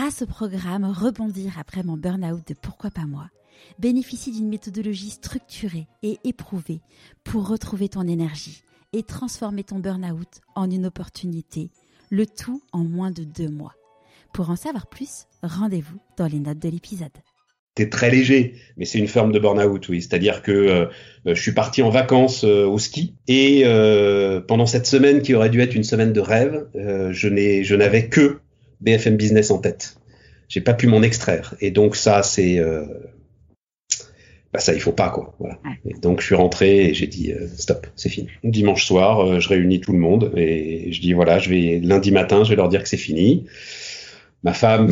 grâce au programme Rebondir après mon burn-out de Pourquoi pas moi, bénéficie d'une méthodologie structurée et éprouvée pour retrouver ton énergie et transformer ton burn-out en une opportunité, le tout en moins de deux mois. Pour en savoir plus, rendez-vous dans les notes de l'épisode. C'est très léger, mais c'est une forme de burn-out, oui. C'est-à-dire que euh, je suis parti en vacances euh, au ski et euh, pendant cette semaine qui aurait dû être une semaine de rêve, je n'avais que BFM Business en tête. J'ai pas pu m'en extraire. Et donc ça c'est bah ça il faut pas quoi. Voilà. Et donc je suis rentré et j'ai dit stop c'est fini. Dimanche soir je réunis tout le monde et je dis voilà je vais lundi matin je vais leur dire que c'est fini. Ma femme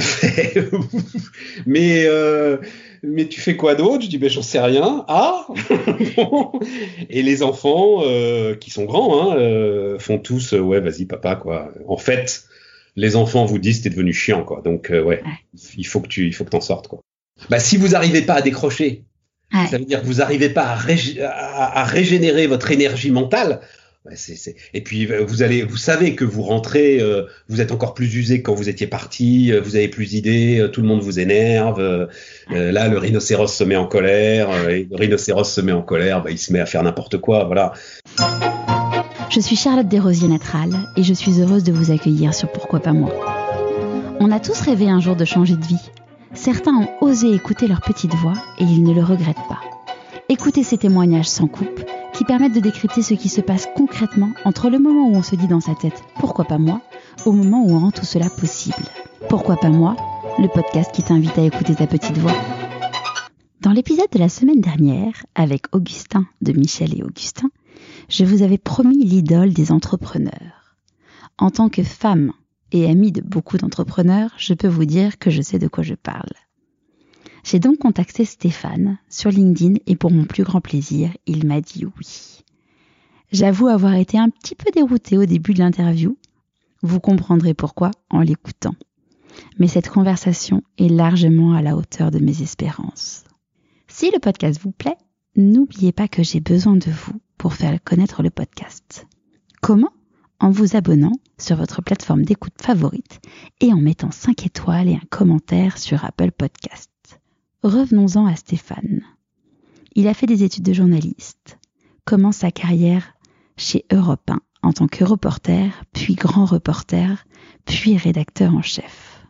mais euh, mais tu fais quoi d'autre? Je dis ben j'en sais rien. Ah Et les enfants euh, qui sont grands hein, euh, font tous ouais vas-y papa quoi. En fait, les enfants vous disent t'es devenu chiant quoi. Donc ouais, il faut que tu il faut que t'en sortes quoi. Bah si vous arrivez pas à décrocher, ça veut dire que vous arrivez pas à, à régénérer votre énergie mentale. Et puis euh, vous allez, vous savez que vous rentrez, euh, vous êtes encore plus usé que quand vous étiez parti, euh, vous avez plus d'idées, tout le monde vous énerve. là, le rhinocéros se met en colère, et le rhinocéros se met en colère, bah, il se met à faire n'importe quoi, voilà. Je suis Charlotte Desrosiers Natral et je suis heureuse de vous accueillir sur Pourquoi pas moi. On a tous rêvé un jour de changer de vie. Certains ont osé écouter leur petite voix et ils ne le regrettent pas. Écoutez ces témoignages sans coupe qui permettent de décrypter ce qui se passe concrètement entre le moment où on se dit dans sa tête pourquoi pas moi au moment où on rend tout cela possible. Pourquoi pas moi Le podcast qui t'invite à écouter ta petite voix. Dans l'épisode de la semaine dernière, avec Augustin de Michel et Augustin, je vous avais promis l'idole des entrepreneurs. En tant que femme et amie de beaucoup d'entrepreneurs, je peux vous dire que je sais de quoi je parle. J'ai donc contacté Stéphane sur LinkedIn et pour mon plus grand plaisir, il m'a dit oui. J'avoue avoir été un petit peu déroutée au début de l'interview. Vous comprendrez pourquoi en l'écoutant. Mais cette conversation est largement à la hauteur de mes espérances. Si le podcast vous plaît, n'oubliez pas que j'ai besoin de vous pour faire connaître le podcast. Comment? En vous abonnant sur votre plateforme d'écoute favorite et en mettant 5 étoiles et un commentaire sur Apple Podcast. Revenons-en à Stéphane. Il a fait des études de journaliste, commence sa carrière chez Europe 1 en tant que reporter, puis grand reporter, puis rédacteur en chef.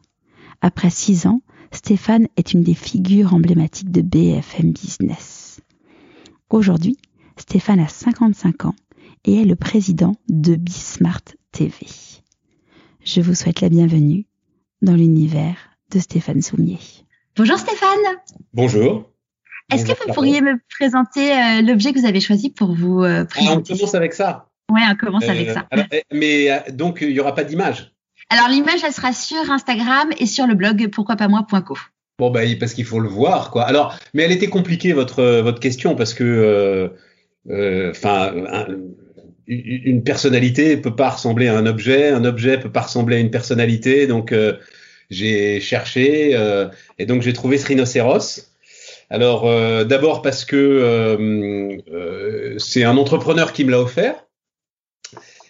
Après six ans, Stéphane est une des figures emblématiques de BFM Business. Aujourd'hui, Stéphane a 55 ans et est le président de Bismart TV. Je vous souhaite la bienvenue dans l'univers de Stéphane Soumier. Bonjour Stéphane. Bonjour. Est-ce que vous pourriez me présenter euh, l'objet que vous avez choisi pour vous euh, présenter ah, On commence avec ça. Oui, on commence avec euh, ça. Eh, mais donc, il n'y aura pas d'image Alors, l'image, elle sera sur Instagram et sur le blog pourquoipasmoi.co. Bon, bah, parce qu'il faut le voir, quoi. Alors, mais elle était compliquée, votre, votre question, parce que, enfin, une personnalité peut pas ressembler à un objet, un objet peut pas ressembler à une personnalité, donc j'ai cherché euh, et donc j'ai trouvé ce rhinocéros. Alors euh, d'abord parce que euh, c'est un entrepreneur qui me l'a offert,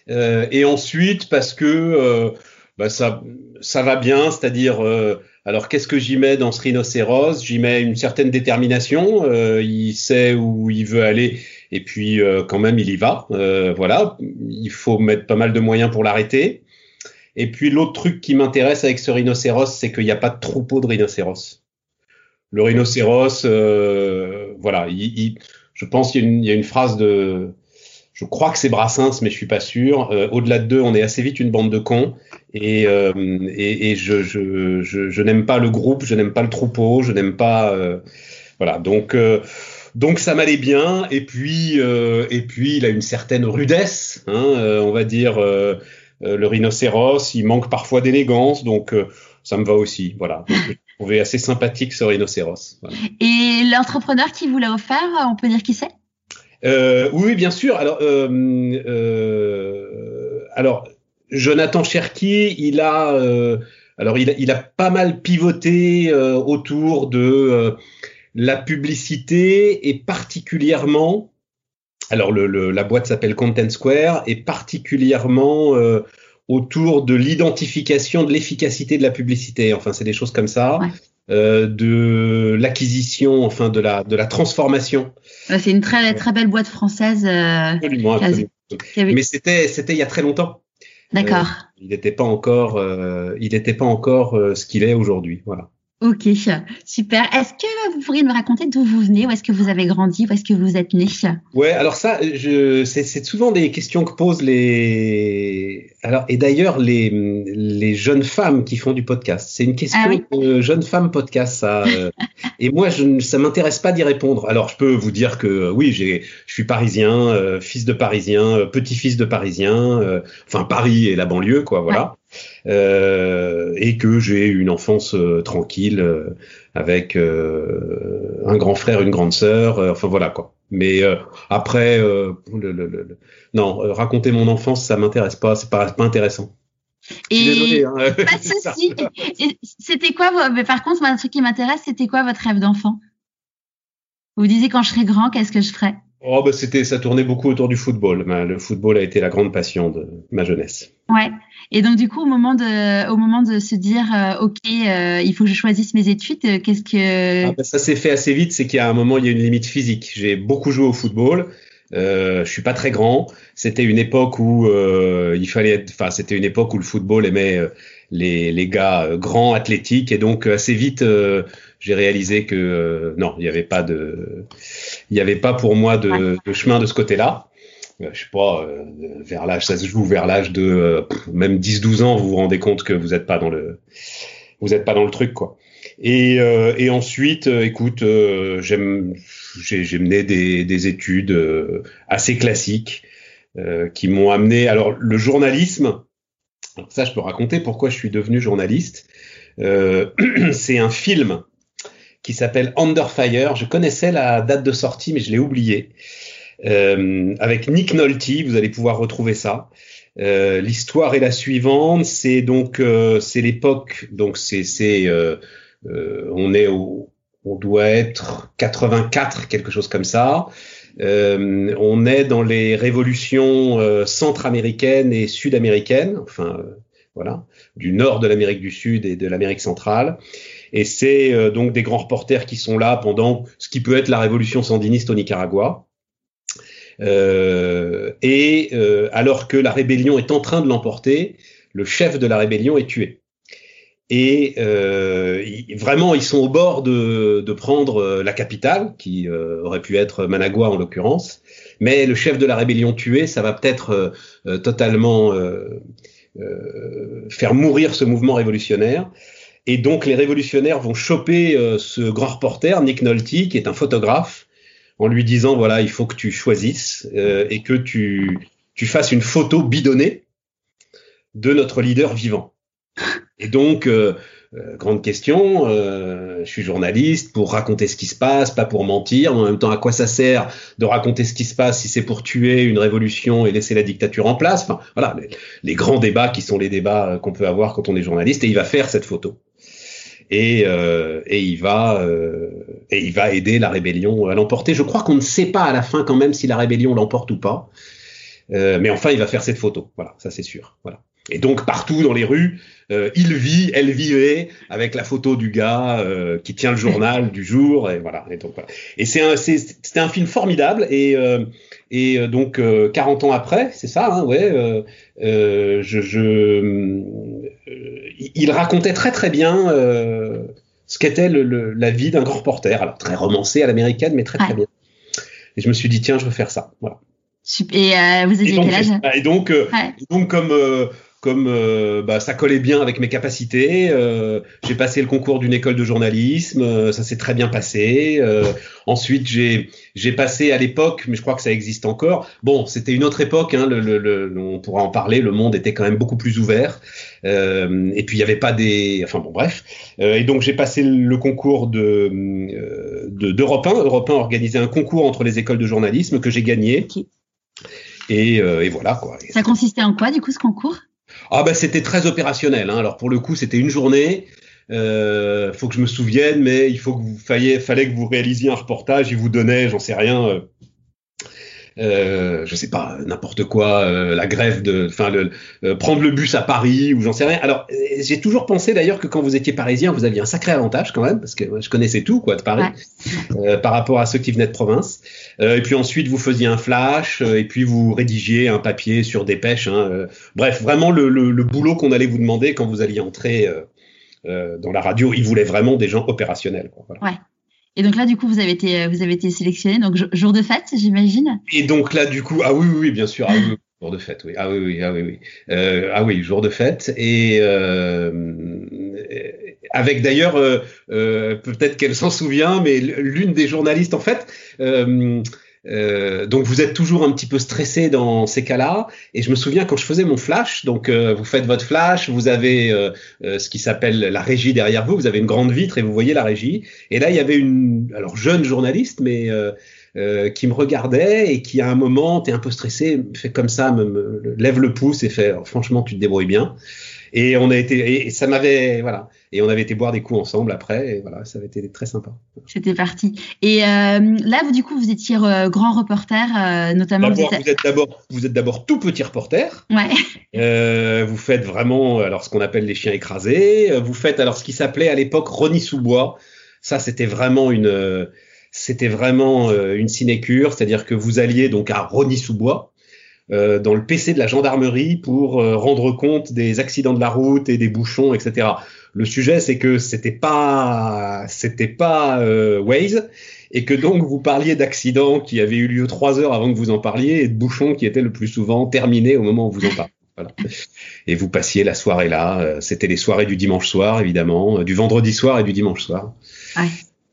et ensuite parce que bah, ça ça va bien, c'est-à-dire alors qu'est-ce que j'y mets dans ce rhinocéros J'y mets une certaine détermination. il sait où il veut aller et puis quand même il y va. voilà, il faut mettre pas mal de moyens pour l'arrêter. Et puis l'autre truc qui m'intéresse avec ce rhinocéros, c'est qu'il n'y a pas de troupeau de rhinocéros. Le rhinocéros, euh, voilà, je pense qu'il y, a une phrase de, je crois que c'est Brassens, mais je suis pas sûr. Euh, au-delà de deux, on est assez vite une bande de cons. Et, euh, et, je, je n'aime pas le groupe, je n'aime pas le troupeau, je n'aime pas, voilà. Donc donc ça m'allait bien. Et puis et puis il a une certaine rudesse, hein, on va dire. Euh, le rhinocéros, il manque parfois d'élégance, donc euh, ça me va aussi. Voilà. Donc, je trouvais assez sympathique ce rhinocéros. Et l'entrepreneur qui vous l'a offert, on peut dire qui c'est? Euh, Oui, bien sûr. Alors, euh, alors Jonathan Cherki, il a, alors il a, il a, pas mal pivoté autour de la publicité et particulièrement alors le, la boîte s'appelle Content Square et particulièrement euh, autour de l'identification de l'efficacité de la publicité. Enfin, c'est des choses comme ça. Euh, de l'acquisition, enfin de la de la transformation. C'est une très très belle boîte française. Euh, absolument, absolument. Mais c'était c'était il y a très longtemps. D'accord. Euh, il n'était pas encore il n'était pas encore ce qu'il est aujourd'hui. Voilà. Ok, super. Est-ce que vous pourriez me raconter d'où vous venez, où est-ce que vous avez grandi, où est-ce que vous êtes né? Ouais, alors ça, je, c'est, c'est souvent des questions que posent les. Alors et d'ailleurs les les jeunes femmes qui font du podcast. C'est une question ah de jeune femme podcast, ça. Euh, et moi, je, ça m'intéresse pas d'y répondre. Alors je peux vous dire que oui, j'ai, je suis parisien, euh, fils de parisien, euh, petit-fils de parisien, enfin Paris et la banlieue, quoi, voilà. Euh, et que j'ai une enfance euh, tranquille euh, avec un grand frère, une grande sœur, enfin voilà quoi. Mais après, le, non, raconter mon enfance, ça m'intéresse pas, c'est pas, pas intéressant. Et désolé, hein. C'était quoi, mais par contre, un truc qui m'intéresse, c'était quoi votre rêve d'enfant? Vous disiez quand je serai grand, qu'est-ce que je ferais? Oh bah c'était, ça tournait beaucoup autour du football. Le football a été la grande passion de ma jeunesse. Ouais. Et donc du coup, au moment de, au moment de se dire, euh, ok, euh, il faut que je choisisse mes études, euh, qu'est-ce que ah bah, ça s'est fait assez vite. C'est qu'il y a un moment, il y a une limite physique. J'ai beaucoup joué au football. Euh, je suis pas très grand. C'était une époque où il fallait, être, enfin c'était une époque où le football aimait les, les gars grands, athlétiques, et donc assez vite j'ai réalisé que non, il n'y avait pas de, il n'y avait pas pour moi de, de chemin de ce côté-là. Euh, je sais pas, euh, vers l'âge, ça se joue vers l'âge de euh, même 10-12 ans, vous vous rendez compte que vous n'êtes pas dans le, vous êtes pas dans le truc, quoi. Et, et ensuite, écoute, j'aime, j'ai mené des, des études assez classiques qui m'ont amené. Alors, le journalisme, ça, je peux raconter pourquoi je suis devenu journaliste. c'est un film qui s'appelle Under Fire. Je connaissais la date de sortie, mais je l'ai oublié. Euh, avec Nick Nolte, vous allez pouvoir retrouver ça. Euh, L'histoire est la suivante, c'est donc euh, l'époque, donc c'est on est au, on doit être 84 quelque chose comme ça. on est dans les révolutions centra-américaines et sud-américaines, enfin voilà, du nord de l'Amérique du Sud et de l'Amérique centrale. Et c'est donc des grands reporters qui sont là pendant ce qui peut être la révolution sandiniste au Nicaragua. Euh, et euh, alors que la rébellion est en train de l'emporter, le chef de la rébellion est tué. Et euh, vraiment, ils sont au bord de, de prendre la capitale, qui aurait pu être Managua en l'occurrence. Mais le chef de la rébellion tué, ça va peut-être totalement faire mourir ce mouvement révolutionnaire. Et donc les révolutionnaires vont choper ce grand reporter, Nick Nolte, qui est un photographe, en lui disant voilà, il faut que tu choisisses euh, et que tu, tu fasses une photo bidonnée de notre leader vivant. Et donc, euh, euh, grande question, je suis journaliste pour raconter ce qui se passe, pas pour mentir. En même temps, à quoi ça sert de raconter ce qui se passe si c'est pour tuer une révolution et laisser la dictature en place? Enfin, voilà, les grands débats qui sont les débats qu'on peut avoir quand on est journaliste. Et il va faire cette photo et, euh, et il va euh, et il va aider la rébellion à l'emporter. Je crois qu'on ne sait pas à la fin quand même si la rébellion l'emporte ou pas, euh, mais enfin il va faire cette photo. Voilà, ça c'est sûr. Voilà. Et donc partout dans les rues, euh, il vit, elle vivait avec la photo du gars euh, qui tient le journal du jour et voilà. Et donc voilà. Et c'est un, c'était un film formidable et euh, et donc 40 ans après, c'est ça, hein, ouais. je, je il racontait très très bien ce qu'était le, la vie d'un grand reporter, alors très romancé à l'américaine, mais très très bien. Et je me suis dit tiens, je veux faire ça, voilà. Et vous aviez quel âge? Et donc, donc comme comme euh, bah, ça collait bien avec mes capacités. Euh, j'ai passé le concours d'une école de journalisme, euh, ça s'est très bien passé. ensuite, j'ai j'ai passé à l'époque, mais je crois que ça existe encore. Bon, c'était une autre époque, hein, le, le, on pourra en parler. Le monde était quand même beaucoup plus ouvert. Et puis il n'y avait pas des, enfin bon, bref. et donc j'ai passé le concours de d'Europe 1. Europe 1 organisait un concours entre les écoles de journalisme que j'ai gagné. Et, et, voilà quoi. Ça consistait en quoi du coup ce concours? Ah ben c'était très opérationnel. Hein. Alors pour le coup c'était une journée. Euh, faut que je me souvienne, mais il faut que vous fallait, fallait que vous réalisiez un reportage. Il vous donnait, j'en sais rien, euh, euh, je sais pas, n'importe quoi, euh, la grève de, enfin, le, euh, prendre le bus à Paris ou j'en sais rien. Alors, j'ai toujours pensé d'ailleurs que quand vous étiez parisien, vous aviez un sacré avantage quand même, parce que je connaissais tout quoi de Paris par rapport à ceux qui venaient de province. et puis ensuite, vous faisiez un flash, et puis vous rédigiez un papier sur dépêche. Hein, bref, vraiment le, le, le boulot qu'on allait vous demander quand vous alliez entrer dans la radio, il voulait vraiment des gens opérationnels. Quoi, voilà. Ouais. Et donc là, du coup, vous avez été, vous avez été sélectionné, donc jour de fête, j'imagine. Et donc là, du coup, ah oui, oui, bien sûr, ah oui, jour de fête, oui, ah oui, oui, ah oui, oui, euh, ah oui, jour de fête, et euh, avec d'ailleurs, euh, euh peut-être qu'elle s'en souvient, mais l'une des journalistes, en fait. Euh, euh, donc vous êtes toujours un petit peu stressé dans ces cas-là. Et je me souviens quand je faisais mon flash, donc euh, vous faites votre flash, vous avez euh, ce qui s'appelle la régie derrière vous, vous avez une grande vitre et vous voyez la régie. Et là il y avait une, alors jeune journaliste, mais qui me regardait et qui à un moment, t'es un peu stressé, fait comme ça, me, me, lève le pouce et fait franchement tu te débrouilles bien. Et on a été, et ça m'avait, voilà. Et on avait été boire des coups ensemble après, et voilà, ça avait été très sympa. C'était parti. Et euh, là, vous, du coup, vous étiez euh, grand reporter, euh, notamment. Vous êtes d'abord, vous êtes d'abord tout petit reporter. Ouais. Euh, vous faites vraiment, alors ce qu'on appelle les chiens écrasés. Vous faites alors ce qui s'appelait à l'époque Ronnie sous bois. Ça, c'était vraiment une, c'était vraiment une sinécure, c'est-à-dire que vous alliez donc à Ronnie sous bois euh, dans le PC de la gendarmerie pour euh, rendre compte des accidents de la route et des bouchons, etc. Le sujet, c'est que c'était pas, c'était pas euh, Waze, et que donc vous parliez d'accidents qui avaient eu lieu trois heures avant que vous en parliez et de bouchons qui étaient le plus souvent terminés au moment où vous en parliez. Voilà. Et vous passiez la soirée là. C'était les soirées du dimanche soir, évidemment, du vendredi soir et du dimanche soir. Ouais.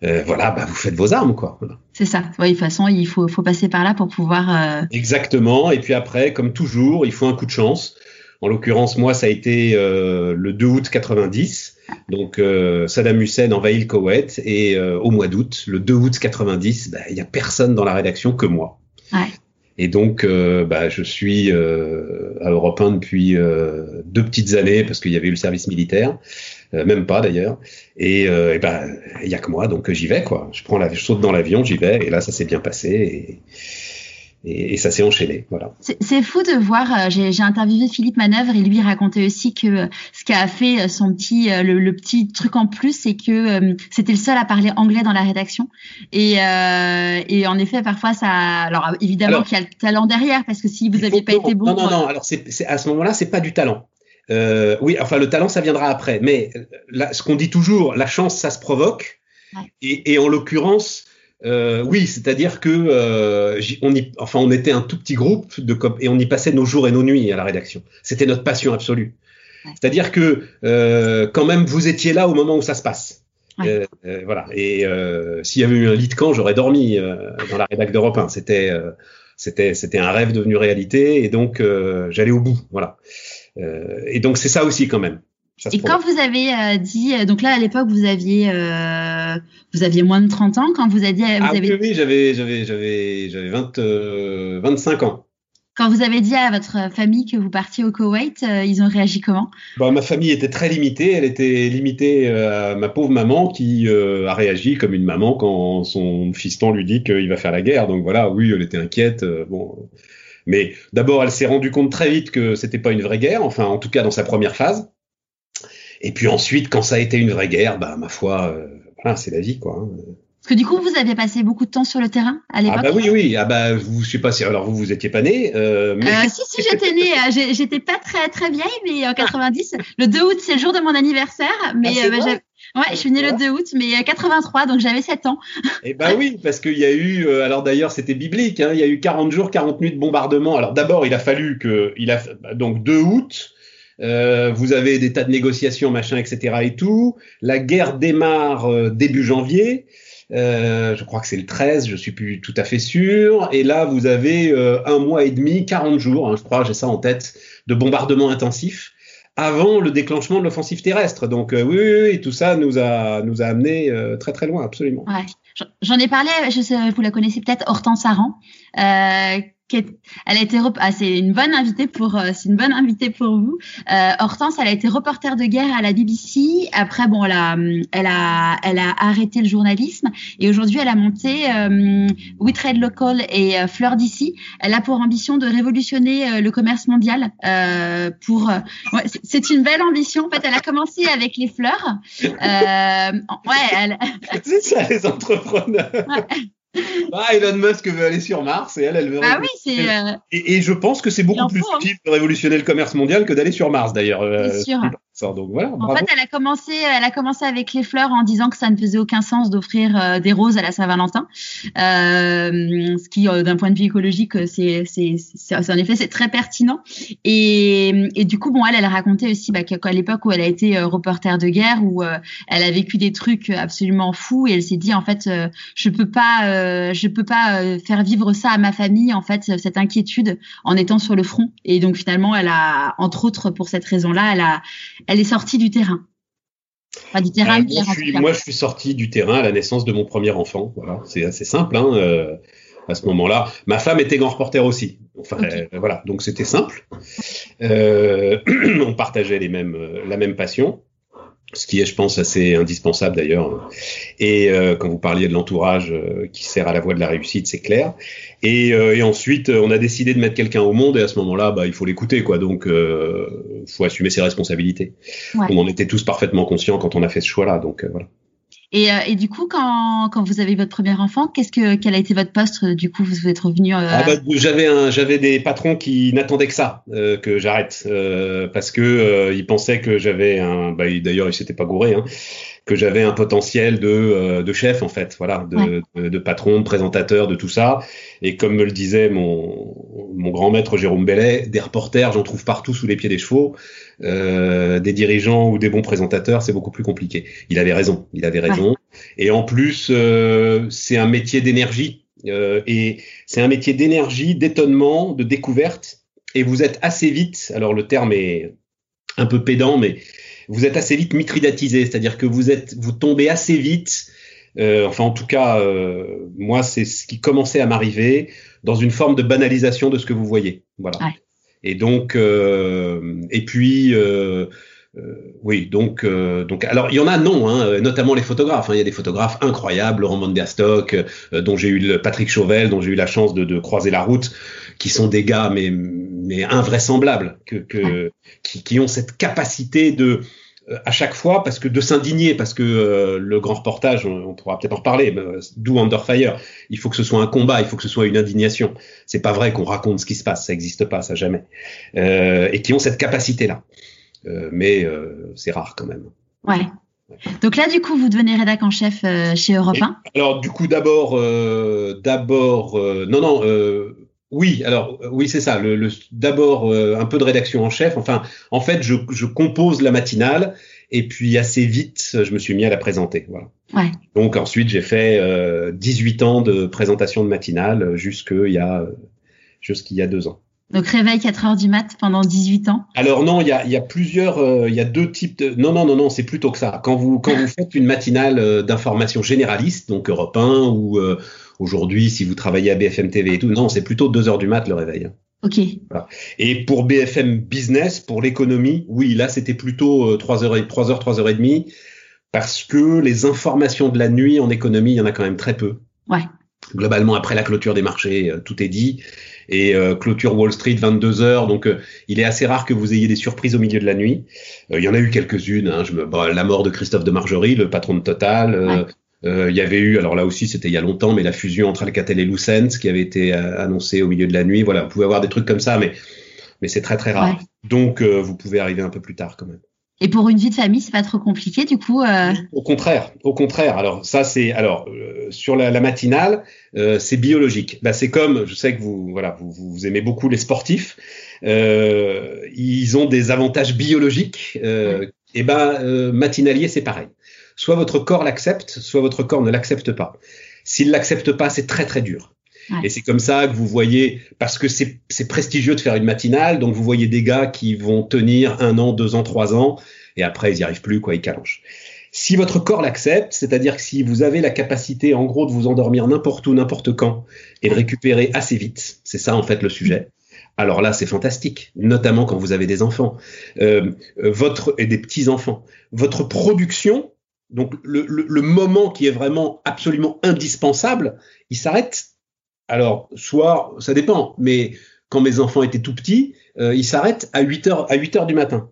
Euh, voilà, bah, vous faites vos armes, quoi. C'est ça. Oui, de toute façon, il faut, faut passer par là pour pouvoir. Euh... Exactement. Et puis après, comme toujours, il faut un coup de chance. En l'occurrence, moi, ça a été euh, le 2 août 90. Donc, euh, Saddam Hussein envahit le Koweït et au mois d'août, le 2 août 90, bah, il y a personne dans la rédaction que moi. Ouais. Et donc, bah, je suis à Europe 1 depuis deux petites années parce qu'il y avait eu le service militaire. Même pas d'ailleurs. Et, et ben, il y a que moi, donc j'y vais quoi. Je prends la, je saute dans l'avion, j'y vais, et là ça s'est bien passé. Et, et, et, ça s'est enchaîné. Voilà. C'est fou de voir. Euh, j'ai interviewé Philippe Manœuvre et lui racontait aussi que euh, ce qui a fait son petit le, le petit truc en plus, c'est que euh, c'était le seul à parler anglais dans la rédaction. Et, euh, et en effet, parfois ça. Alors évidemment qu'il y a le talent derrière, parce que si vous n'aviez pas été bon. Non, non, non. Alors c'est à ce moment-là, c'est pas du talent. Euh, oui, enfin le talent ça viendra après, mais là, ce qu'on dit toujours, la chance ça se provoque. Ouais. Et, et, en l'occurrence, euh, oui, c'est-à-dire que euh, on y, enfin on était un tout petit groupe de et on y passait nos jours et nos nuits à la rédaction. C'était notre passion absolue. Ouais. C'est-à-dire que euh, quand même vous étiez là au moment où ça se passe. Ouais. Euh, voilà. Et s'il y avait eu un lit de camp, j'aurais dormi dans la rédac d'Europe 1. C'était c'était c'était un rêve devenu réalité et donc j'allais au bout. Voilà. Euh, et donc c'est ça aussi quand même. et quand vous avez euh, dit, donc là à l'époque vous aviez, euh, vous aviez moins de 30 ans, quand vous avez dit, vous ah, avez... oui, j'avais, j'avais, j'avais, j'avais 20, 25 ans. Quand vous avez dit à votre famille que vous partiez au Koweït, euh, ils ont réagi comment? Bah, Ma famille était très limitée. Elle était limitée à ma pauvre maman qui euh, a réagi comme une maman quand son fiston lui dit qu'il va faire la guerre. Donc voilà, oui, elle était inquiète. Euh, bon, mais d'abord, elle s'est rendue compte très vite que c'était pas une vraie guerre, enfin, en tout cas dans sa première phase. Et puis ensuite, quand ça a été une vraie guerre, bah ma foi, euh, voilà, c'est la vie, quoi. Hein. Parce que du coup, vous avez passé beaucoup de temps sur le terrain à l'époque? Ah bah oui, oui. Ah bah, vous, je sais pas si alors vous, vous étiez pas né. Euh, mais... euh, si, si, j'étais né. Euh, j'étais pas très très vieille, mais en 90, le 2 août, c'est le jour de mon anniversaire. Mais ah, euh, bah, Ouais, je suis née le 2 août, mais 83, donc j'avais 7 ans. Eh ben oui, parce qu'il y a eu, euh, alors d'ailleurs c'était biblique, hein, il y a eu 40 jours, 40 nuits de bombardement. Alors d'abord, il a fallu que, il a donc 2 août, euh, vous avez des tas de négociations, machin, etc. et tout. La guerre démarre euh, début janvier. Euh, je crois que c'est le 13, je suis plus tout à fait sûr. Et là, vous avez euh, un mois et demi, 40 jours, hein, je crois, j'ai ça en tête, de bombardement intensif avant le déclenchement de l'offensive terrestre. Donc euh, oui, oui, oui, tout ça nous a nous a amené euh, très très loin, absolument. Ouais. J'en ai parlé, je sais, vous la connaissez peut-être, Hortense Aran, euh, elle a été ah, c'est une bonne invitée pour euh, c'est une bonne invitée pour vous. Euh, Hortense, elle a été reporter de guerre à la BBC. Après, bon, elle a elle a elle a arrêté le journalisme et aujourd'hui, elle a monté euh, We Trade Local et euh, Fleur d'ici. Elle a pour ambition de révolutionner euh, le commerce mondial. pour ouais, c'est une belle ambition. En fait, elle a commencé avec les fleurs. ouais, elle... c'est ça les entrepreneurs. Ouais. Ah, Elon Musk veut aller sur Mars et elle, elle veut. Ah oui, c'est. Euh, et, et, je pense que c'est beaucoup plus hein. utile de révolutionner le commerce mondial que d'aller sur Mars d'ailleurs. Euh, sûr. Donc voilà. En fait, elle a commencé, elle a commencé avec les fleurs en disant que ça ne faisait aucun sens d'offrir euh, des roses à la Saint-Valentin, euh, ce qui, euh, d'un point de vue écologique, c'est, c'est, c'est, en effet, c'est très pertinent. Et, et du coup, bon, elle, elle racontait aussi bah, qu'à l'époque où elle a été reporter de guerre, où elle a vécu des trucs absolument fous, et elle s'est dit en fait, je peux pas, je peux pas faire vivre ça à ma famille, en fait, cette inquiétude en étant sur le front. Et donc finalement, elle a, entre autres, pour cette raison-là, elle a elle est sortie du terrain. Enfin, du terrain. Euh, moi, je suis, moi, je suis sorti du terrain à la naissance de mon premier enfant. Voilà, c'est assez simple. Hein, euh, à ce moment-là, ma femme était grand reporter aussi. Enfin, euh, voilà, donc c'était simple. on partageait les mêmes, la même passion ce qui est, je pense, assez indispensable d'ailleurs. Et euh, quand vous parliez de l'entourage euh, qui sert à la voie de la réussite, c'est clair. Et, euh, et, ensuite, on a décidé de mettre quelqu'un au monde, et à ce moment-là, bah, il faut l'écouter, quoi. Donc, il faut assumer ses responsabilités. On en était tous parfaitement conscients quand on a fait ce choix-là. Donc, voilà. Et, euh, et, du coup, quand, quand vous avez votre premier enfant, qu'est-ce que quel a été votre poste euh, Du coup, vous êtes revenu. Euh... Ah bah, j'avais un, j'avais des patrons qui n'attendaient que ça, euh, que j'arrête, euh, parce que ils pensaient que j'avais un. Bah, d'ailleurs, ils s'étaient pas gourés. Hein, que j'avais un potentiel de, de chef en fait, voilà, de, de, de, patron, de présentateur, de tout ça. Et comme me le disait mon, mon grand maître Jérôme Bellet, des reporters, j'en trouve partout sous les pieds des chevaux. Euh, des dirigeants ou des bons présentateurs, c'est beaucoup plus compliqué. Il avait raison, il avait raison. Et en plus, euh, c'est un métier d'énergie. Euh, et c'est un métier d'énergie, d'étonnement, de découverte. Et vous êtes assez vite, alors le terme est un peu pédant, mais vous êtes assez vite mitridatisé, c'est-à-dire que vous êtes, vous tombez assez vite. Euh, enfin, en tout cas, euh, moi, c'est ce qui commençait à m'arriver dans une forme de banalisation de ce que vous voyez. Voilà. Et donc, euh, et puis, euh, euh, oui, donc, donc, alors il y en a non, hein, notamment les photographes. Hein, il y a des photographes incroyables, Laurent Van der Stock, dont j'ai eu le, Patrick Chauvel, dont j'ai eu la chance de, de, croiser la route, qui sont des gars mais mais invraisemblables, que, que qui, qui, ont cette capacité de euh, à chaque fois parce que de s'indigner parce que euh, le grand reportage on, pourra peut-être en reparler euh, d'où Under Fire. Il faut que ce soit un combat il faut que ce soit une indignation. C'est pas vrai qu'on raconte ce qui se passe ça n'existe pas ça jamais. Euh, et qui ont cette capacité là euh, mais c'est rare quand même. Ouais. Donc là, du coup, vous devenez rédac en chef chez Europe 1 Alors, du coup, d'abord, d'abord, non, non, oui, alors euh, oui, c'est ça. Le, D'abord, euh, un peu de rédaction en chef. Enfin, en fait, je, je, compose la matinale et puis assez vite, je me suis mis à la présenter. Voilà. Ouais. Donc ensuite, j'ai fait euh, 18 ans de présentation de matinale jusqu'il y a jusqu'il y a deux ans. Donc réveil 4 heures du mat pendant 18 ans? Alors non, il y a, y a, plusieurs, euh, il y a deux types de. Non non non non, c'est plutôt que ça. Quand vous quand vous faites une matinale d'information généraliste, donc Europe 1 ou Aujourd'hui, si vous travaillez à BFM TV et tout, non, c'est plutôt 2 heures du mat le réveil. Hein. Ok. Voilà. Et pour BFM Business, pour l'économie, oui, là c'était plutôt 3 euh, heures, 3 heures, 3 heures et demie, parce que les informations de la nuit en économie, il y en a quand même très peu. Ouais. Globalement, après la clôture des marchés, euh, tout est dit. Et euh, clôture Wall Street 22 heures, donc il est assez rare que vous ayez des surprises au milieu de la nuit. il y en a eu quelques-unes. Hein, je me, bah, la mort de Christophe de Margerie, le patron de Total. Euh, il y avait eu, alors là aussi c'était il y a longtemps, mais la fusion entre Alcatel et Lucent qui avait été euh, annoncée au milieu de la nuit. Voilà, vous pouvez avoir des trucs comme ça, mais mais c'est très très rare. Donc euh, vous pouvez arriver un peu plus tard quand même. Et pour une vie de famille, c'est pas trop compliqué du coup Au contraire, au contraire. Alors ça c'est alors sur la, la matinale, c'est biologique. Bah, c'est comme, je sais que vous voilà, vous, vous aimez beaucoup les sportifs. ils ont des avantages biologiques. Et ben matinalier c'est pareil. Soit votre corps l'accepte, soit votre corps ne l'accepte pas. S'il l'accepte pas, c'est très très dur. Et c'est comme ça que vous voyez, parce que c'est prestigieux de faire une matinale, donc vous voyez des gars qui vont tenir un an, deux ans, trois ans, et après ils n'y arrivent plus, quoi, ils calanchent. Si votre corps l'accepte, c'est-à-dire que si vous avez la capacité, en gros, de vous endormir n'importe où, n'importe quand, et de récupérer assez vite, c'est ça en fait le sujet. Alors là, c'est fantastique, notamment quand vous avez des enfants, euh, votre et des petits enfants. Votre production, donc le, moment qui est vraiment absolument indispensable, il s'arrête. Alors, soit, ça dépend, mais quand mes enfants étaient tout petits, euh, il s'arrête à 8 heures, à 8 heures du matin.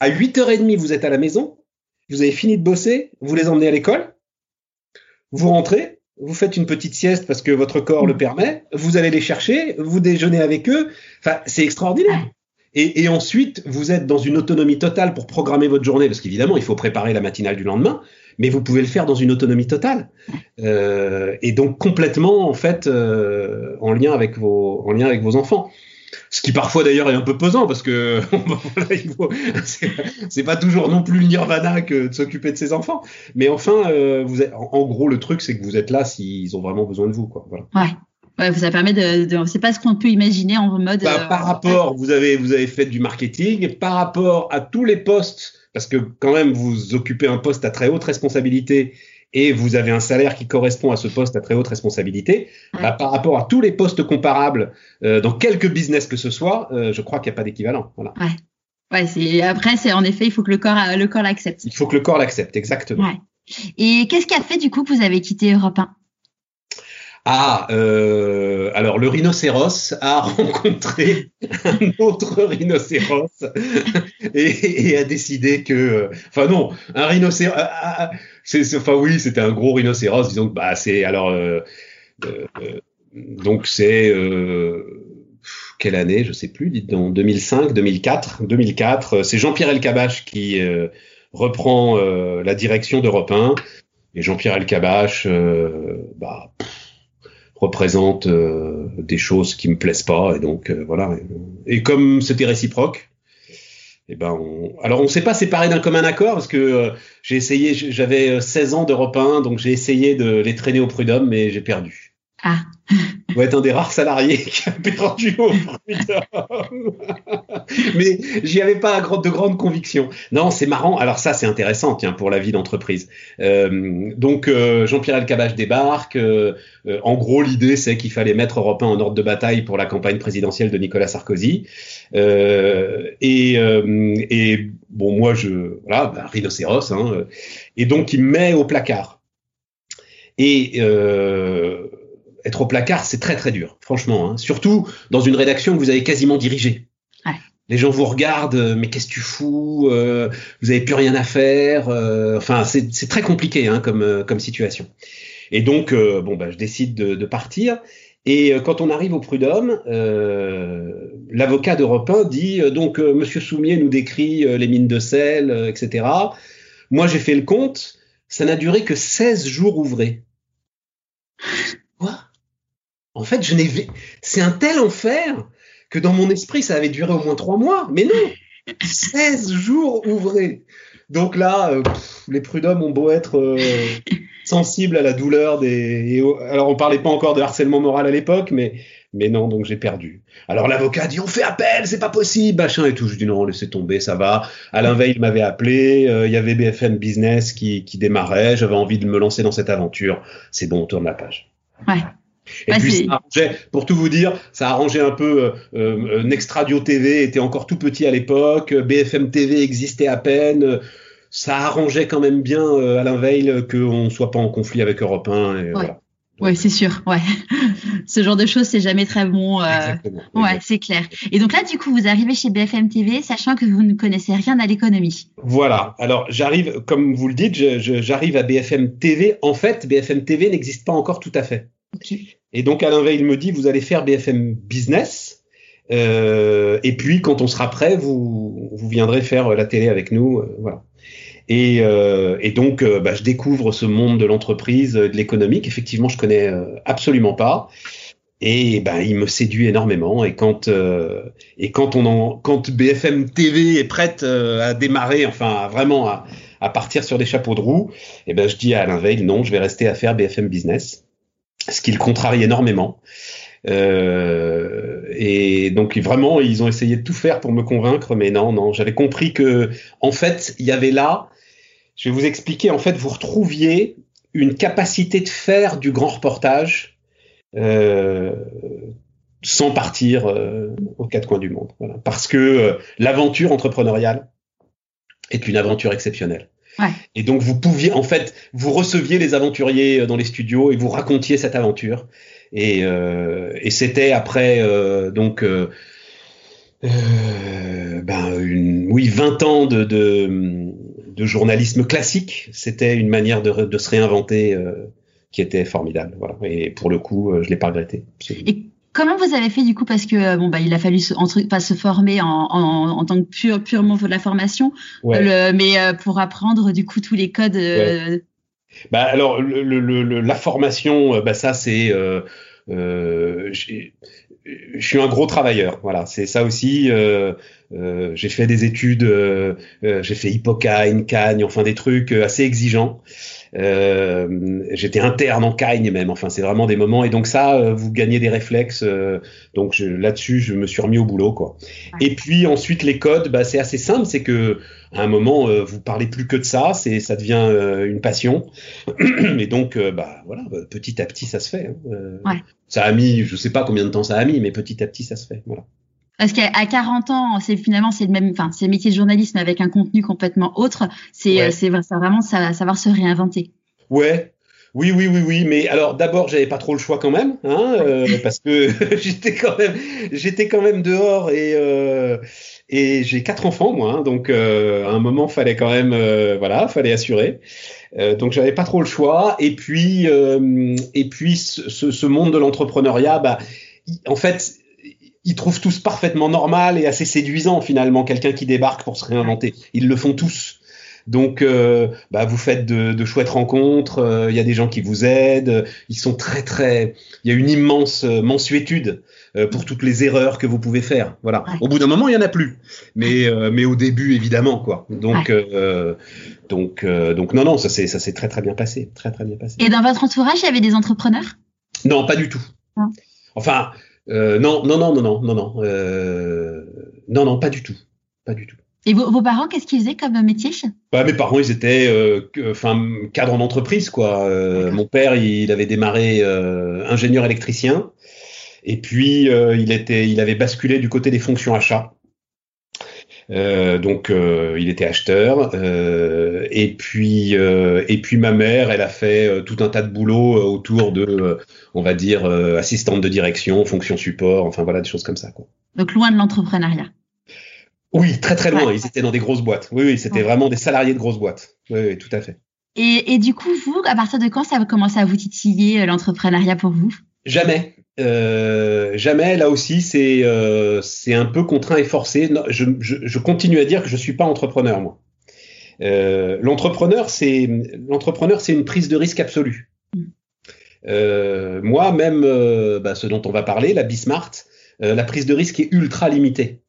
À 8h30, vous êtes à la maison, vous avez fini de bosser, vous les emmenez à l'école, vous rentrez, vous faites une petite sieste parce que votre corps le permet, vous allez les chercher, vous déjeunez avec eux. Enfin, c'est extraordinaire. Et, et, ensuite, vous êtes dans une autonomie totale pour programmer votre journée, parce qu'évidemment, il faut préparer la matinale du lendemain, mais vous pouvez le faire dans une autonomie totale. Euh, et donc complètement, en fait, euh, en, lien avec vos, en lien avec vos enfants. Ce qui parfois d'ailleurs est un peu pesant parce que c'est pas toujours non plus nirvana que de s'occuper de ses enfants. Mais enfin, euh, vous êtes, en, gros, le truc c'est que vous êtes là s'ils ont vraiment besoin de vous, quoi. Ouais. Ouais, ça permet de, de c'est pas ce qu'on peut imaginer en mode. Bah, par rapport, vous avez vous avez fait du marketing, par rapport à tous les postes, parce que quand même vous occupez un poste à très haute responsabilité et vous avez un salaire qui correspond à ce poste à très haute responsabilité, ouais. bah, par rapport à tous les postes comparables euh, dans quelque business que ce soit, euh, je crois qu'il n'y a pas d'équivalent. Voilà. Ouais. Ouais, c'est après c'est en effet il faut que le corps le corps l'accepte. Il faut que le corps l'accepte exactement. Ouais. Et qu'est-ce qui a fait du coup que vous avez quitté Europe 1 ah, euh, alors le rhinocéros a rencontré un autre rhinocéros et, a décidé que, enfin non, un rhinocéros, c'est, enfin oui, c'était un gros rhinocéros, disons bah c'est alors euh, euh, donc c'est quelle année, je sais plus, dites donc 2005, 2004, 2004, c'est Jean-Pierre Elkabach qui reprend la direction d'Europe 1 et Jean-Pierre Elkabach, bah représente euh, des choses qui me plaisent pas et donc euh, voilà. Et comme c'était réciproque eh ben on... alors on s'est pas séparé d'un commun accord parce que euh, j'ai essayé j'avais 16 ans d'Europe 1 donc j'ai essayé de les traîner au prud'homme mais j'ai perdu. Ah doit être un des rares salariés qui a perdu au. Mais j'y avais pas de grande conviction. Non, c'est marrant. Alors ça, c'est intéressant, tiens, pour la vie d'entreprise. Euh, donc euh, Jean-Pierre Elkabbach débarque. Euh, en gros, l'idée, c'est qu'il fallait mettre Europe 1 en ordre de bataille pour la campagne présidentielle de Nicolas Sarkozy. Et, et, bon, moi, je voilà, bah, rhinocéros. Hein, et donc, il me met au placard. Et euh, être au placard, c'est très très dur, franchement. Hein. Surtout dans une rédaction que vous avez quasiment dirigée. Ouais. Les gens vous regardent, euh, mais qu'est-ce que tu fous euh, Vous avez plus rien à faire. Euh, enfin, c'est très compliqué hein, comme, euh, comme situation. Et donc, euh, bon, bah, je décide de, de partir. Et quand on arrive au prud'homme, l'avocat d'Europe 1 dit donc Monsieur Soumier nous décrit les mines de sel, etc. Moi, j'ai fait le compte. Ça n'a duré que 16 jours ouvrés. En fait, je n'ai, c'est un tel enfer que dans mon esprit, ça avait duré au moins trois mois. Mais non, 16 jours ouvrés. Donc là, euh, pff, les prud'hommes ont beau être euh, sensibles à la douleur des. Au... Alors, on parlait pas encore de harcèlement moral à l'époque, mais mais non, donc j'ai perdu. Alors l'avocat dit on fait appel, c'est pas possible, machin et tout. Je dis non, laissez tomber, ça va. Alain Veil m'avait appelé, euh, il y avait BFM Business qui, qui démarrait, j'avais envie de me lancer dans cette aventure. C'est bon, on tourne la page. Ouais. Et puis ça arrangeait, pour tout vous dire, ça arrangeait un peu. Euh, euh, Next Radio TV était encore tout petit à l'époque, BFM TV existait à peine. Ça arrangeait quand même bien euh, Alain Veil qu'on soit pas en conflit avec Europe 1. Et, ouais. voilà. Ouais, c'est sûr. Ouais, ce genre de choses, c'est jamais très bon. Euh... Exactement. Ouais, c'est clair. Et donc là, du coup, vous arrivez chez BFM TV, sachant que vous ne connaissez rien à l'économie. Voilà. Alors, j'arrive, comme vous le dites, j'arrive à BFM TV. En fait, BFM TV n'existe pas encore tout à fait. Okay. Et donc Alain Veil me dit, vous allez faire BFM Business. Euh, et puis quand on sera prêt, vous, vous viendrez faire la télé avec nous. Euh, voilà. Et, euh, et donc, euh, bah, je découvre ce monde de l'entreprise, de l'économique. Effectivement, je connais euh, absolument pas. Et ben, il me séduit énormément. Et quand et quand on en, quand BFM TV est prête à démarrer, enfin vraiment à, à partir sur des chapeaux de roue, et ben je dis à Alain Veil, non, je vais rester à faire BFM Business ce qui le contrarie énormément. Euh, et donc vraiment, ils ont essayé de tout faire pour me convaincre, mais non, non, j'avais compris que en fait, il y avait là, je vais vous expliquer. En fait, vous retrouviez une capacité de faire du grand reportage euh, sans partir euh, aux quatre coins du monde. Parce que l'aventure entrepreneuriale est une aventure exceptionnelle. Ouais. Et donc vous pouviez, en fait, vous receviez les aventuriers euh, dans les studios et vous racontiez cette aventure. Et, euh, et c'était après euh, donc euh, euh, ben une, oui 20 ans de, de, de journalisme classique. C'était une manière de, de se réinventer euh, qui était formidable. Voilà. Et pour le coup, je l'ai pas regretté. absolument. Et comment vous avez fait du coup Parce que euh, bon bah il a fallu se, entre, pas se former en, en, en tant que pure, purement de la formation, Ouais. le, mais euh, pour apprendre du coup tous les codes. euh, Bah alors le, le, le- la formation, euh, bah ça c'est, euh, euh, je suis un gros travailleur, voilà, c'est ça aussi. euh, euh, j'ai fait des études, j'ai fait Hippocagne, Cagne, enfin des trucs assez exigeants. Euh, J'étais interne en Cagne même, enfin c'est vraiment des moments et donc ça, euh, vous gagnez des réflexes. euh, donc là-dessus, je me suis remis au boulot quoi. Ouais. Et puis ensuite les codes, bah c'est assez simple, c'est que à un moment euh, vous parlez plus que de ça, c'est ça devient euh, une passion. Et donc, euh, bah voilà, euh, petit à petit, ça se fait. hein. Ouais. Ça a mis, je sais pas combien de temps ça a mis, mais petit à petit, ça se fait. Voilà. Parce qu'à à 40 ans, c'est finalement c'est le même, enfin c'est le métier de journalisme avec un contenu complètement autre. C'est Ouais. euh, c'est vraiment ça, savoir se réinventer. Ouais. Oui, oui, oui, oui, mais alors d'abord j'avais pas trop le choix quand même, hein, euh, parce que j'étais quand même, j'étais quand même dehors et euh, et j'ai quatre enfants moi, hein, donc euh, à un moment fallait quand même, euh, voilà, fallait assurer, Euh, donc j'avais pas trop le choix. Et puis euh, et puis ce, ce- monde de l'entrepreneuriat, bah, en fait, ils trouvent tous parfaitement normal et assez séduisant finalement quelqu'un qui débarque pour se réinventer. Ils le font tous. Donc, euh, bah, vous faites de, de chouettes rencontres. euh, Il y a des gens qui vous aident. euh, Ils sont très, très. Il y a une immense mensuétude pour toutes les erreurs que vous pouvez faire. Voilà. Ouais. Au bout d'un moment, il y en a plus. Mais, euh, mais au début, évidemment, quoi. Donc, euh, donc, euh, donc, non, non, ça s'est, ça s'est très, très bien passé. Très, très bien passé. Et dans votre entourage, il y avait des entrepreneurs? Non, pas du tout. Enfin, euh, non, non, non, non, non, non, non, euh, non, non, pas du tout, pas du tout. Et vos, vos parents, qu'est-ce qu'ils faisaient comme métier Bah, mes parents, ils étaient, euh, enfin, cadres en entreprise, quoi. Euh, mon père, il avait démarré euh, ingénieur électricien, et puis euh, il était, il avait basculé du côté des fonctions achats. Euh, donc, euh, il était acheteur. euh, et puis, euh, et puis ma mère, elle a fait euh, tout un tas de boulot autour de, on va dire, euh, assistante de direction, fonction support, enfin voilà, des choses comme ça, quoi. Donc loin de l'entrepreneuriat. Oui, très très loin. Ouais. Ils étaient dans des grosses boîtes. Oui, oui, c'était Ouais. vraiment des salariés de grosses boîtes. Oui, oui, tout à fait. Et, et du coup, vous, à partir de quand ça a commencé à vous titiller l'entrepreneuriat pour vous? Jamais. Euh, jamais. Là aussi, c'est euh, c'est un peu contraint et forcé. Non, je, je, je continue à dire que je suis pas entrepreneur, moi. Euh, l'entrepreneur, c'est l'entrepreneur, c'est une prise de risque absolue. Mm. Euh, moi, même euh, bah, ce dont on va parler, la Bismart, euh, la prise de risque est ultra limitée.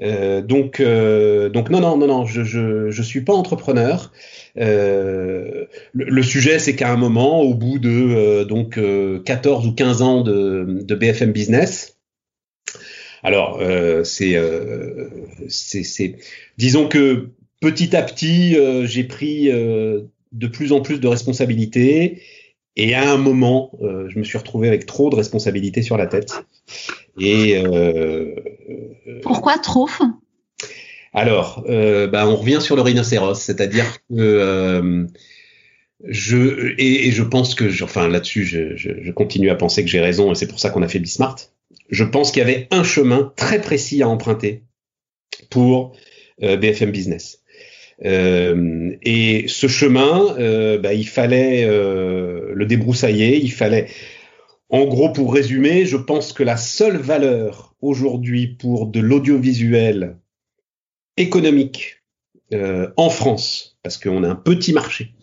Euh, donc, euh, donc non, non, non, non, je, je, je suis pas entrepreneur. Euh, le, le sujet, c'est qu'à un moment, au bout de euh, donc euh, 14 ou 15 ans de, de BFM Business, alors euh, c'est, euh, c'est, disons que petit à petit, euh, j'ai pris euh, de plus en plus de responsabilités. Et à un moment, euh, je me suis retrouvé avec trop de responsabilités sur la tête. Et euh, Pourquoi trop alors, euh, bah, on revient sur le rhinocéros, c'est-à-dire que euh, je et, et je pense que, je- enfin là-dessus, je, je, je continue à penser que j'ai raison et c'est pour ça qu'on a fait Bismart. Je pense qu'il y avait un chemin très précis à emprunter pour euh, BFM Business. Euh, et ce chemin, euh, bah, il fallait euh, le débroussailler, il fallait, en gros, pour résumer, je pense que la seule valeur aujourd'hui pour de l'audiovisuel économique euh, en France, parce qu'on a un petit marché,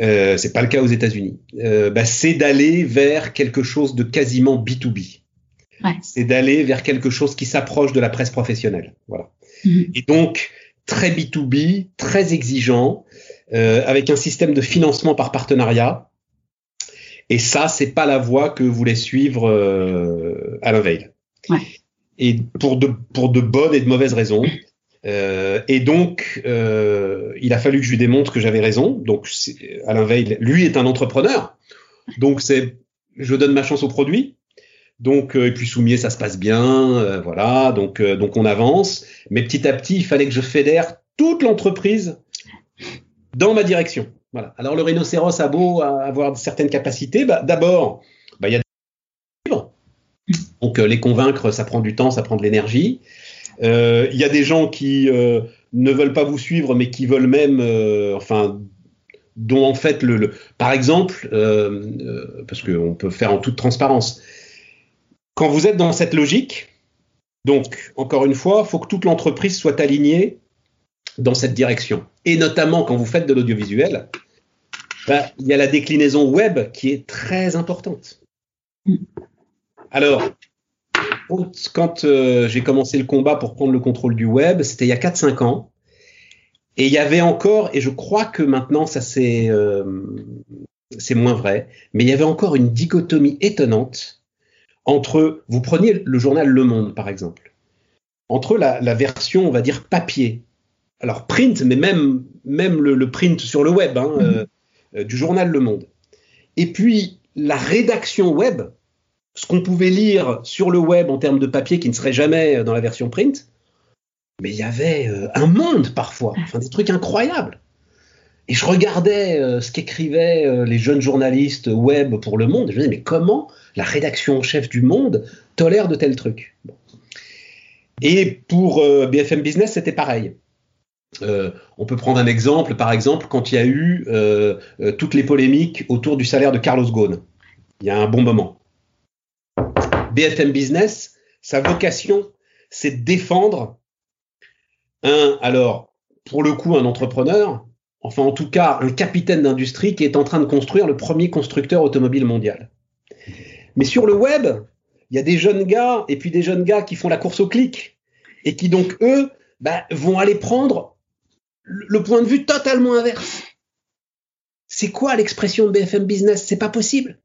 euh, c'est pas le cas aux États-Unis, euh, bah, c'est d'aller vers quelque chose de quasiment B2B. Ouais. C'est d'aller vers quelque chose qui s'approche de la presse professionnelle. Voilà. Mhm. Et donc, très B2B, très exigeant, euh, avec un système de financement par partenariat. Et ça, c'est pas la voie que voulait suivre euh, Alain Veil. Ouais. Et pour de, pour de bonnes et de mauvaises raisons. Euh, et donc, euh, il a fallu que je lui démontre que j'avais raison. Donc, Alain Veil, lui est un entrepreneur. Donc, c'est, je donne ma chance au produit. Donc, euh, et puis Soumier, ça se passe bien, euh, voilà. Donc, euh, donc on avance. Mais petit à petit, il fallait que je fédère toute l'entreprise dans ma direction. Alors, le rhinocéros a beau avoir certaines capacités. Bah, D'abord, bah, il y a des livres. Donc, les convaincre, ça prend du temps, ça prend de l'énergie. Il y a des gens qui ne veulent pas vous suivre, mais qui veulent même, enfin, dont en fait le, par exemple, euh, euh, parce qu'on peut faire en toute transparence, quand vous êtes dans cette logique, donc encore une fois, il faut que toute l'entreprise soit alignée dans cette direction, et notamment quand vous faites de l'audiovisuel, bah, il y a la déclinaison web qui est très importante. Alors, quand euh, j'ai commencé le combat pour prendre le contrôle du web, c'était il y a 4-5 ans. Et il y avait encore, et je crois que maintenant ça c'est euh, c'est moins vrai, mais il y avait encore une dichotomie étonnante entre, vous preniez le journal Le Monde par exemple, entre la, la version on va dire papier, alors print, mais même même le, le print sur le web hein, euh, euh, du journal Le Monde, et puis la rédaction web, ce qu'on pouvait lire sur le web en termes de papier qui ne serait jamais dans la version print, mais il y avait euh, un monde parfois, des trucs incroyables. Et je regardais euh, ce qu'écrivaient euh, les jeunes journalistes web pour Le Monde. Et je me disais, mais comment la rédaction en chef du Monde tolère de tels trucs? Et pour euh, BFM Business, c'était pareil. Euh, on peut prendre un exemple, par exemple, quand il y a eu euh, toutes les polémiques autour du salaire de Carlos Ghosn. Il y a un bon moment. BFM Business, sa vocation, c'est de défendre un, alors, pour le coup, un entrepreneur, enfin en tout cas un capitaine d'industrie qui est en train de construire le premier constructeur automobile mondial. Mais sur le web, il y a des jeunes gars et puis des jeunes gars qui font la course au clic et qui donc eux bah, vont aller prendre le point de vue totalement inverse. C'est quoi l'expression de BFM Business? C'est pas possible.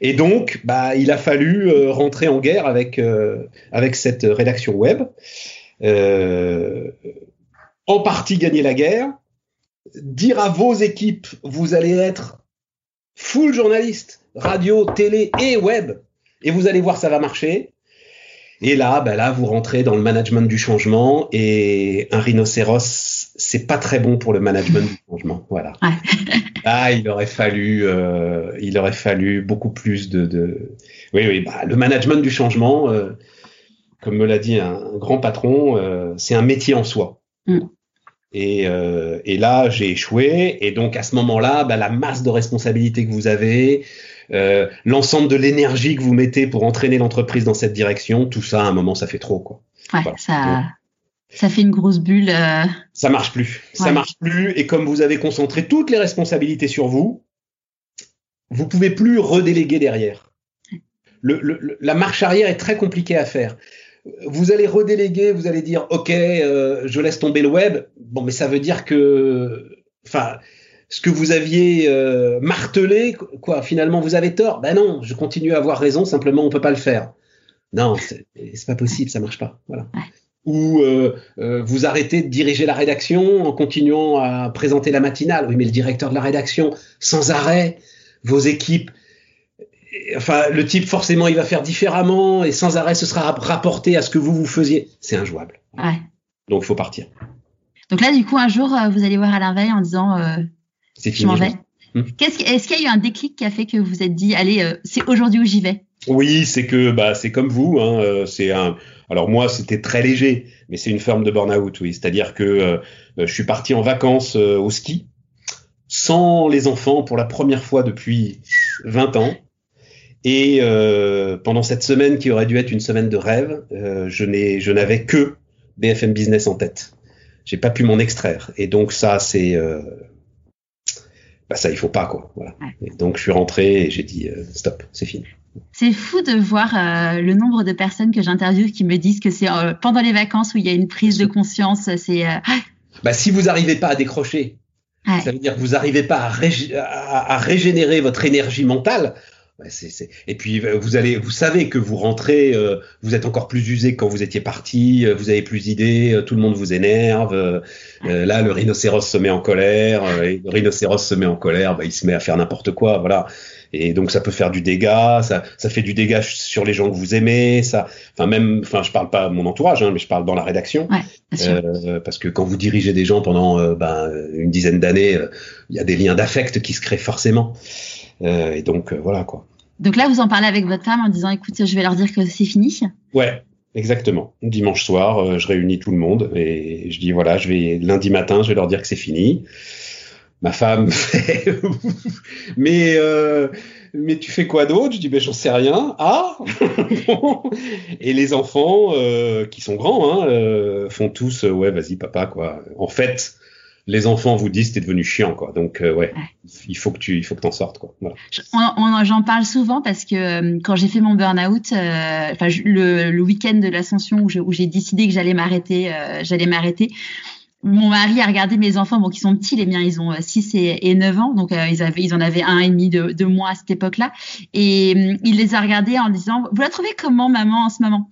Et donc, bah, il a fallu euh, rentrer en guerre avec euh, avec cette rédaction web euh, en partie gagner la guerre, dire à vos équipes, vous allez être full journaliste, radio, télé et web, et vous allez voir, ça va marcher. Et là, ben là, vous rentrez dans le management du changement, et un rhinocéros, c'est pas très bon pour le management du changement. Voilà. Ouais. Ah, il aurait fallu, euh, il aurait fallu beaucoup plus de, de... oui, oui, bah, le management du changement. Euh, comme me l'a dit un, un, grand patron, euh, c'est un métier en soi. Mm. Et, euh, et, là, j'ai échoué. Et donc, à ce moment-là, bah, la masse de responsabilités que vous avez, euh, l'ensemble de l'énergie que vous mettez pour entraîner l'entreprise dans cette direction, tout ça, à un moment, ça fait trop. Quoi. Ouais, voilà. ça, ça fait une grosse bulle. Euh... Ça marche plus. Ouais. Ça marche plus. Et comme vous avez concentré toutes les responsabilités sur vous, vous pouvez plus redéléguer derrière. Le, le, la marche arrière est très compliquée à faire vous allez redéléguer, vous allez dire OK, euh, je laisse tomber le web. Bon, mais ça veut dire que, enfin, ce que vous aviez euh, martelé, quoi, finalement vous avez tort. Ben non, je continue à avoir raison. Simplement, on peut pas le faire. Non, c'est pas possible, ça marche pas. Voilà. Ouais. Ou euh, vous arrêtez de diriger la rédaction en continuant à présenter la matinale. Oui, mais le directeur de la rédaction, sans arrêt, vos équipes enfin, le type, forcément, il va faire différemment et sans arrêt, ce sera rapporté à ce que vous, vous faisiez. C'est injouable. Ouais. Donc, il faut partir. Donc là, du coup, un jour, euh, vous allez voir Alain Veil en disant euh, C'est Je m'en vais. Hum. Est-ce est qu'il y a eu un déclic qui a fait que vous vous êtes dit Allez, euh, c'est aujourd'hui où j'y vais? Oui, c'est que bah, c'est comme vous. Hein, euh, c'est un. Alors, moi, c'était très léger, mais c'est une forme de burn-out, oui. C'est-à-dire que euh, je suis parti en vacances euh, au ski sans les enfants pour la première fois depuis 20 ans. Et euh, pendant cette semaine qui aurait dû être une semaine de rêve, euh, je n'ai, je n'avais que BFM Business en tête. J'ai pas pu m'en extraire. Et donc ça, c'est, euh, bah ça, il faut pas quoi. Voilà. Ouais. Et donc je suis rentré et j'ai dit euh, stop, c'est fini. C'est fou de voir euh, le nombre de personnes que j'interviewe qui me disent que c'est euh, pendant les vacances où il y a une prise de conscience. C'est euh, bah si vous n'arrivez pas à décrocher, ouais. ça veut dire que vous n'arrivez pas à, rég à, à, régénérer votre énergie mentale Et puis vous allez, vous savez que vous rentrez, vous êtes encore plus usé que quand vous étiez parti, vous avez plus d'idées, tout le monde vous énerve. là, le rhinocéros se met en colère, et le rhinocéros se met en colère, bah, il se met à faire n'importe quoi, voilà. Et donc ça peut faire du dégât, ça, ça fait du dégât sur les gens que vous aimez, ça, enfin même, enfin je parle pas de mon entourage, hein, mais je parle dans la rédaction, euh, parce que quand vous dirigez des gens pendant euh, ben, une dizaine d'années, euh, il y a des liens d'affect qui se créent forcément, et donc voilà quoi. Donc là vous en parlez avec votre femme en disant écoute je vais leur dire que c'est fini. Ouais, Exactement. Dimanche soir, je réunis tout le monde et je dis voilà, je vais lundi matin, je vais leur dire que c'est fini ma femme fait mais euh, mais tu fais quoi d'autre? Je dis ben j'en sais rien. Ah Et les enfants euh, qui sont grands hein, euh, font tous ouais vas-y papa quoi. En fait les enfants vous disent t'es devenu chiant quoi. Donc ouais, il faut que tu il faut que t'en sortes quoi. Voilà. J'en parle souvent parce que quand j'ai fait mon burn-out, enfin le, le week-end de l'ascension où j'ai décidé que j'allais m'arrêter, j'allais m'arrêter mon mari a regardé mes enfants, bon, qui sont petits, les miens, ils ont 6 euh, et, 9 ans, donc euh, ils, avaient, ils en avaient un et demi de, de moi à cette époque-là. Et euh, il les a regardés en disant, vous la trouvez comment, maman, en ce moment?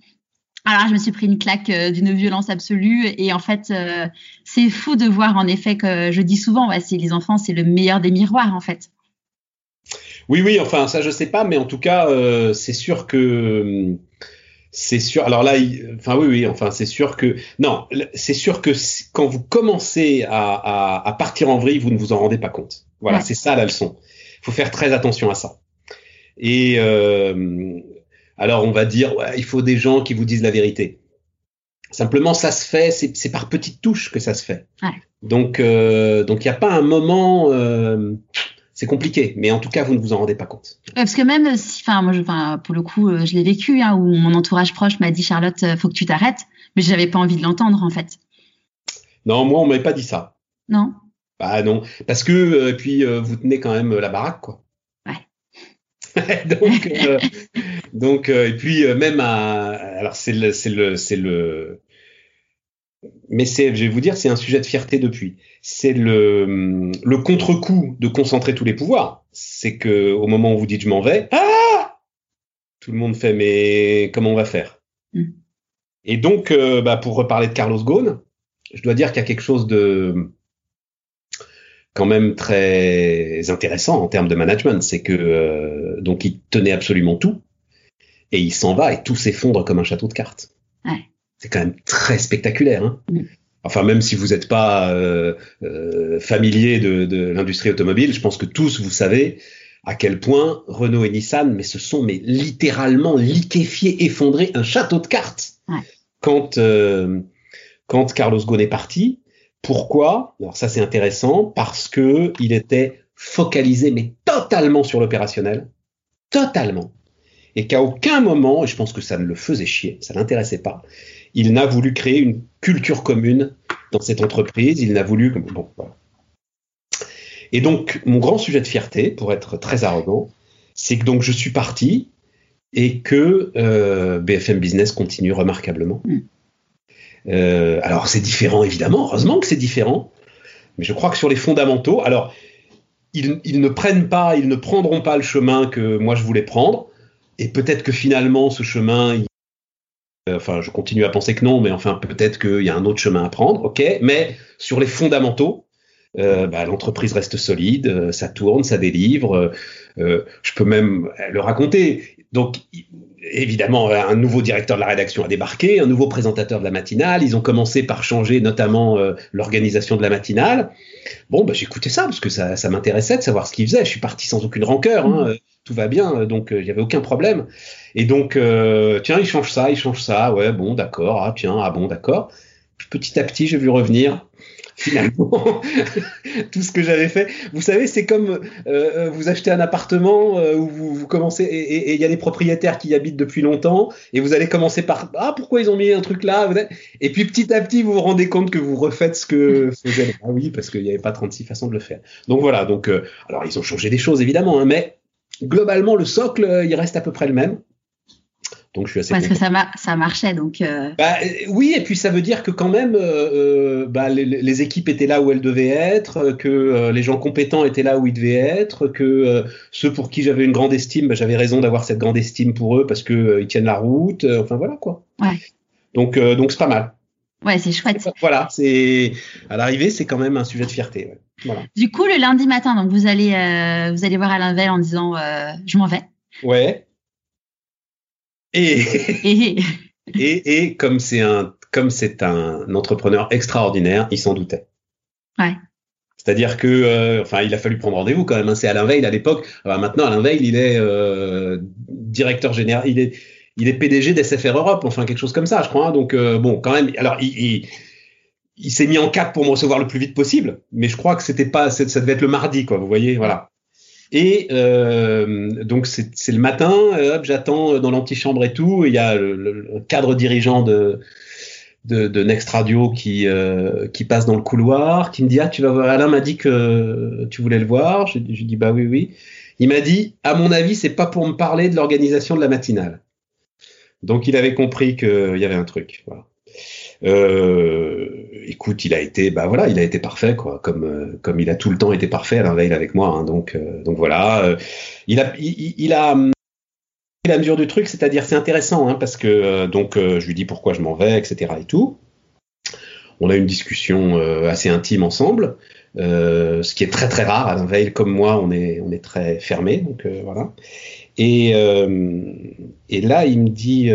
Alors je me suis pris une claque d'une violence absolue et en fait c'est fou de voir en effet que je dis souvent ouais, c'est les enfants c'est le meilleur des miroirs en fait. Oui oui enfin ça je sais pas mais en tout cas c'est sûr que c'est sûr. Alors là, enfin oui, oui, enfin c'est sûr que non, c'est sûr que quand vous commencez à, à, à, partir en vrille, vous ne vous en rendez pas compte. Voilà, c'est ça la leçon. Il faut faire très attention à ça. Et euh, alors on va dire, ouais, il faut des gens qui vous disent la vérité. Simplement, ça se fait, c'est par petites touches que ça se fait. Ouais. Donc, euh, donc il n'y a pas un moment. Euh, c'est compliqué, mais en tout cas, vous ne vous en rendez pas compte. parce que même si, enfin, moi, je, pour le coup, euh, je l'ai vécu, hein, où mon entourage proche m'a dit, Charlotte, euh, faut que tu t'arrêtes, mais j'avais pas envie de l'entendre, en fait. Non, moi, on m'avait pas dit ça. Non. Bah non, parce que euh, puis vous tenez quand même la baraque, quoi. Ouais. donc, donc, et puis même à, alors c'est le, c'est le, c'est le, mais c'est, je vais vous dire, c'est un sujet de fierté depuis. C'est le, le contre-coup de concentrer tous les pouvoirs. C'est que au moment où vous dites je m'en vais, ah, tout le monde fait mais comment on va faire? Mm. Et donc, euh, bah, pour reparler de Carlos Ghosn, je dois dire qu'il y a quelque chose de quand même très intéressant en termes de management, c'est que euh, donc il tenait absolument tout et il s'en va et tout s'effondre comme un château de cartes. Ouais c'est quand même très spectaculaire. Hein mm. Enfin, même si vous n'êtes pas euh, euh, familier de, de l'industrie automobile, je pense que tous vous savez à quel point Renault et Nissan, mais ce sont mais littéralement liquéfiés, effondrés, un château de cartes. Ouais. Quand euh, quand Carlos Ghosn est parti, pourquoi? Alors ça c'est intéressant parce que il était focalisé mais totalement sur l'opérationnel, totalement, et qu'à aucun moment, et je pense que ça ne le faisait chier, ça l'intéressait pas, il n'a voulu créer une culture commune dans cette entreprise. Il n'a voulu. Bon, voilà. Et donc, mon grand sujet de fierté, pour être très arrogant, c'est que donc je suis parti et que euh, BFM Business continue remarquablement. Mm. Euh, alors, c'est différent, évidemment. Heureusement que c'est différent. Mais je crois que sur les fondamentaux, alors, ils, ils, ne prennent pas, ils ne prendront pas le chemin que moi je voulais prendre. Et peut-être que finalement, ce chemin, enfin, je continue à penser que non, mais enfin, peut-être qu'il y a un autre chemin à prendre, ok. Mais sur les fondamentaux, euh, bah, l'entreprise reste solide, euh, ça tourne, ça délivre. Euh, je peux même le raconter. Donc, évidemment, un nouveau directeur de la rédaction a débarqué, un nouveau présentateur de la matinale. Ils ont commencé par changer notamment euh, l'organisation de la matinale. Bon, bah, j'écoutais ça parce que ça, ça m'intéressait de savoir ce qu'ils faisaient. Je suis parti sans aucune rancœur. Hein tout va bien, donc il n'y avait aucun problème. Et donc, euh, tiens, il change ça, il change ça, ouais, bon, d'accord, ah, tiens, ah bon, d'accord. Petit à petit, j'ai vu revenir finalement tout ce que j'avais fait. Vous savez, c'est comme euh, vous achetez un appartement euh, où vous, vous, commencez et il y a des propriétaires qui y habitent depuis longtemps et vous allez commencer par ah pourquoi ils ont mis un truc là et puis petit à petit vous vous rendez compte que vous refaites ce que faisaient ah oui parce qu'il n'y avait pas 36 façons de le faire. Donc voilà, donc euh, alors ils ont changé des choses évidemment, hein, mais globalement le socle il reste à peu près le même Donc je suis assez Parce content. que ça, ça marchait, donc. Euh... Bah, oui, et puis ça veut dire que quand même, euh, bah, les, les, équipes étaient là où elles devaient être, que euh, les gens compétents étaient là où ils devaient être, que euh, ceux pour qui j'avais une grande estime, bah, j'avais raison d'avoir cette grande estime pour eux parce que euh, ils tiennent la route. enfin voilà quoi. Ouais. Donc donc c'est pas mal. Ouais, c'est chouette. Voilà, c'est à l'arrivée, c'est quand même un sujet de fierté. Ouais. Voilà. Du coup, le lundi matin, donc vous allez vous allez voir Alain Veil en disant je m'en vais. Ouais. Et, et, et, et, comme c'est un, comme c'est un entrepreneur extraordinaire, il s'en doutait. Ouais. C'est-à-dire que, euh, enfin, il a fallu prendre rendez-vous quand même. Hein. C'est Alain Veil à l'époque. Maintenant, Alain Veil, il est euh, directeur général, il est, il est PDG d'SFR Europe, enfin quelque chose comme ça, je crois. Hein. Donc euh, bon, quand même. Alors, il, s'est mis en cap pour me recevoir le plus vite possible, mais je crois que c'était pas, ça devait être le mardi, quoi. Vous voyez, voilà. Et euh, donc c'est le matin, hop, j'attends dans l'antichambre et tout. Il y a le, cadre dirigeant de, Next Radio qui, euh, qui passe dans le couloir, qui me dit ah tu vas voir. Alain m'a dit que tu voulais le voir. Je, je dis bah oui oui. Il m'a dit à mon avis c'est pas pour me parler de l'organisation de la matinale. Donc il avait compris qu'il y avait un truc. Voilà. Euh, écoute, il a été, bah voilà, il a été parfait, quoi, comme euh, comme il a tout le temps été parfait à Veil avec moi. Hein, donc euh, donc voilà, euh, il a il, il a la mesure du truc, c'est-à-dire c'est intéressant hein, parce que euh, donc je lui dis pourquoi je m'en vais, etc. et tout. On a une discussion assez intime ensemble, ce qui est très très rare. Alain Veil comme moi, on est on est très fermé, donc voilà. Et et là, il me dit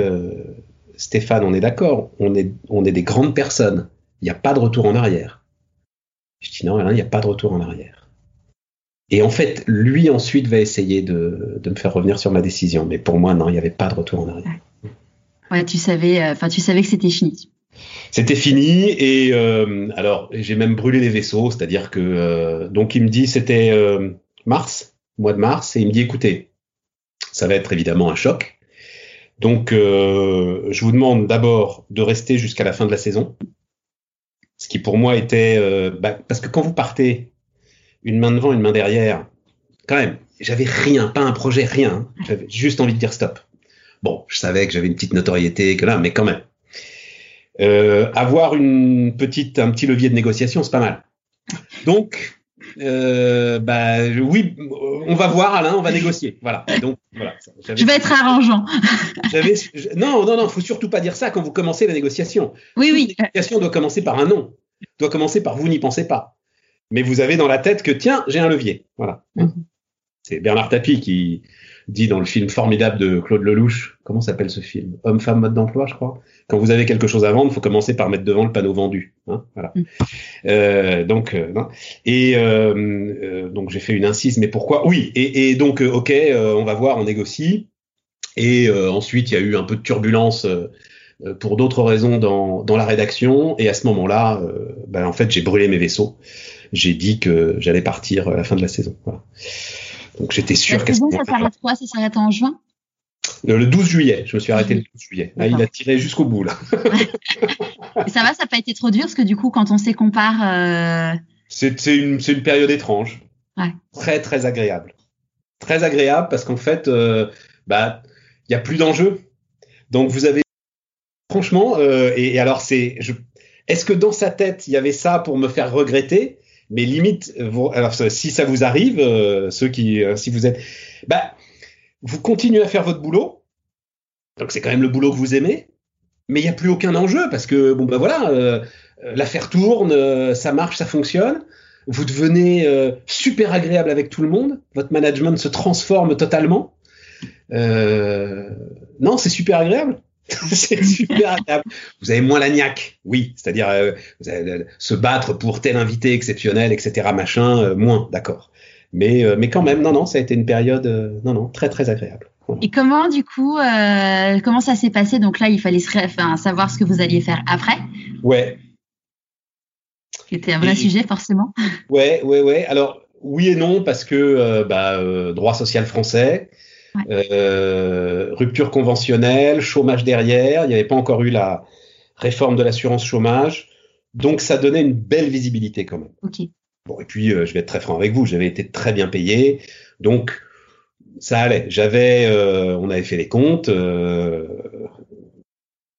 Stéphane, on est d'accord, on est, on est des grandes personnes. Il n'y a pas de retour en arrière. Je dis non, il n'y a pas de retour en arrière. Et en fait, lui ensuite va essayer de, de, me faire revenir sur ma décision. Mais pour moi, non, il n'y avait pas de retour en arrière. Ouais, tu savais, enfin, euh, tu savais que c'était fini. C'était fini et euh, alors j'ai même brûlé les vaisseaux, c'est-à-dire que euh, donc il me dit c'était euh, mars, mois de mars, et il me dit écoutez, ça va être évidemment un choc, donc, euh, je vous demande d'abord de rester jusqu'à la fin de la saison, ce qui pour moi était euh, bah, parce que quand vous partez une main devant, une main derrière, quand même, j'avais rien, pas un projet, rien. J'avais juste envie de dire stop. Bon, je savais que j'avais une petite notoriété, que là, mais quand même. Euh, avoir une petite, un petit levier de négociation, c'est pas mal. Donc, euh, bah oui, on va voir Alain, on va négocier. Voilà. Donc voilà. Je vais être arrangeant. J'avais non non non, faut surtout pas dire ça quand vous commencez la négociation. Oui oui. La négociation doit commencer par un non. Doit commencer par vous n'y pensez pas. Mais vous avez dans la tête que tiens j'ai un levier. Voilà. Mm -hmm. C'est Bernard Tapie qui dit dans le film formidable de Claude Lelouch, comment s'appelle ce film? Homme-femme mode d'emploi, je crois? Quand vous avez quelque chose à vendre, il faut commencer par mettre devant le panneau vendu. Hein, voilà. Mm. Euh, donc, euh, non. et euh, euh, donc j'ai fait une incise, mais pourquoi? Oui. Et, et donc, euh, ok, on va voir, on négocie. Et ensuite, il y a eu un peu de turbulence pour d'autres raisons dans, dans la rédaction. Et à ce moment-là, ben, en fait, j'ai brûlé mes vaisseaux. J'ai dit que j'allais partir à la fin de la saison. Voilà. Donc j'étais sûr qu'elle ça s'arrête quoi? Ça s'arrête en juin? Le 12 juillet, je me suis arrêté le 12 juillet. Là, il a tiré jusqu'au bout là. Et ça va, ça n'a pas été trop dur parce que du coup, quand on s'est compare, euh... c'est une, une période étrange, ouais. très très agréable, très agréable parce qu'en fait, euh, bah, il y a plus d'enjeux. Donc vous avez, franchement, euh, et, et, alors c'est, est-ce que dans sa tête il y avait ça pour me faire regretter? Mais limite, vous, alors si ça vous arrive, euh, ceux qui, euh, si vous êtes, bah, vous continuez à faire votre boulot, donc c'est quand même le boulot que vous aimez, mais il n'y a plus aucun enjeu parce que bon bah voilà, euh, l'affaire tourne, ça marche, ça fonctionne, vous devenez super agréable avec tout le monde, votre management se transforme totalement. non, c'est super agréable. c'est super agréable. Vous avez moins la oui, c'est-à-dire euh, se battre pour tel invité exceptionnel, etc. Machin, euh, moins, d'accord. Mais euh, mais quand même, non non, ça a été une période, non non, très très agréable. Et comment du coup, comment ça s'est passé? Donc là, il fallait se enfin, savoir ce que vous alliez faire après? Ouais. C'était un vrai et, sujet forcément. Ouais ouais ouais. Alors oui et non parce que bah, droit social français. Ouais. Euh, rupture conventionnelle, chômage derrière, il n'y avait pas encore eu la réforme de l'assurance chômage, donc ça donnait une belle visibilité quand même. Okay. Bon, et puis euh, je vais être très franc avec vous, j'avais été très bien payé, donc ça allait. J'avais, euh, on avait fait les comptes, euh,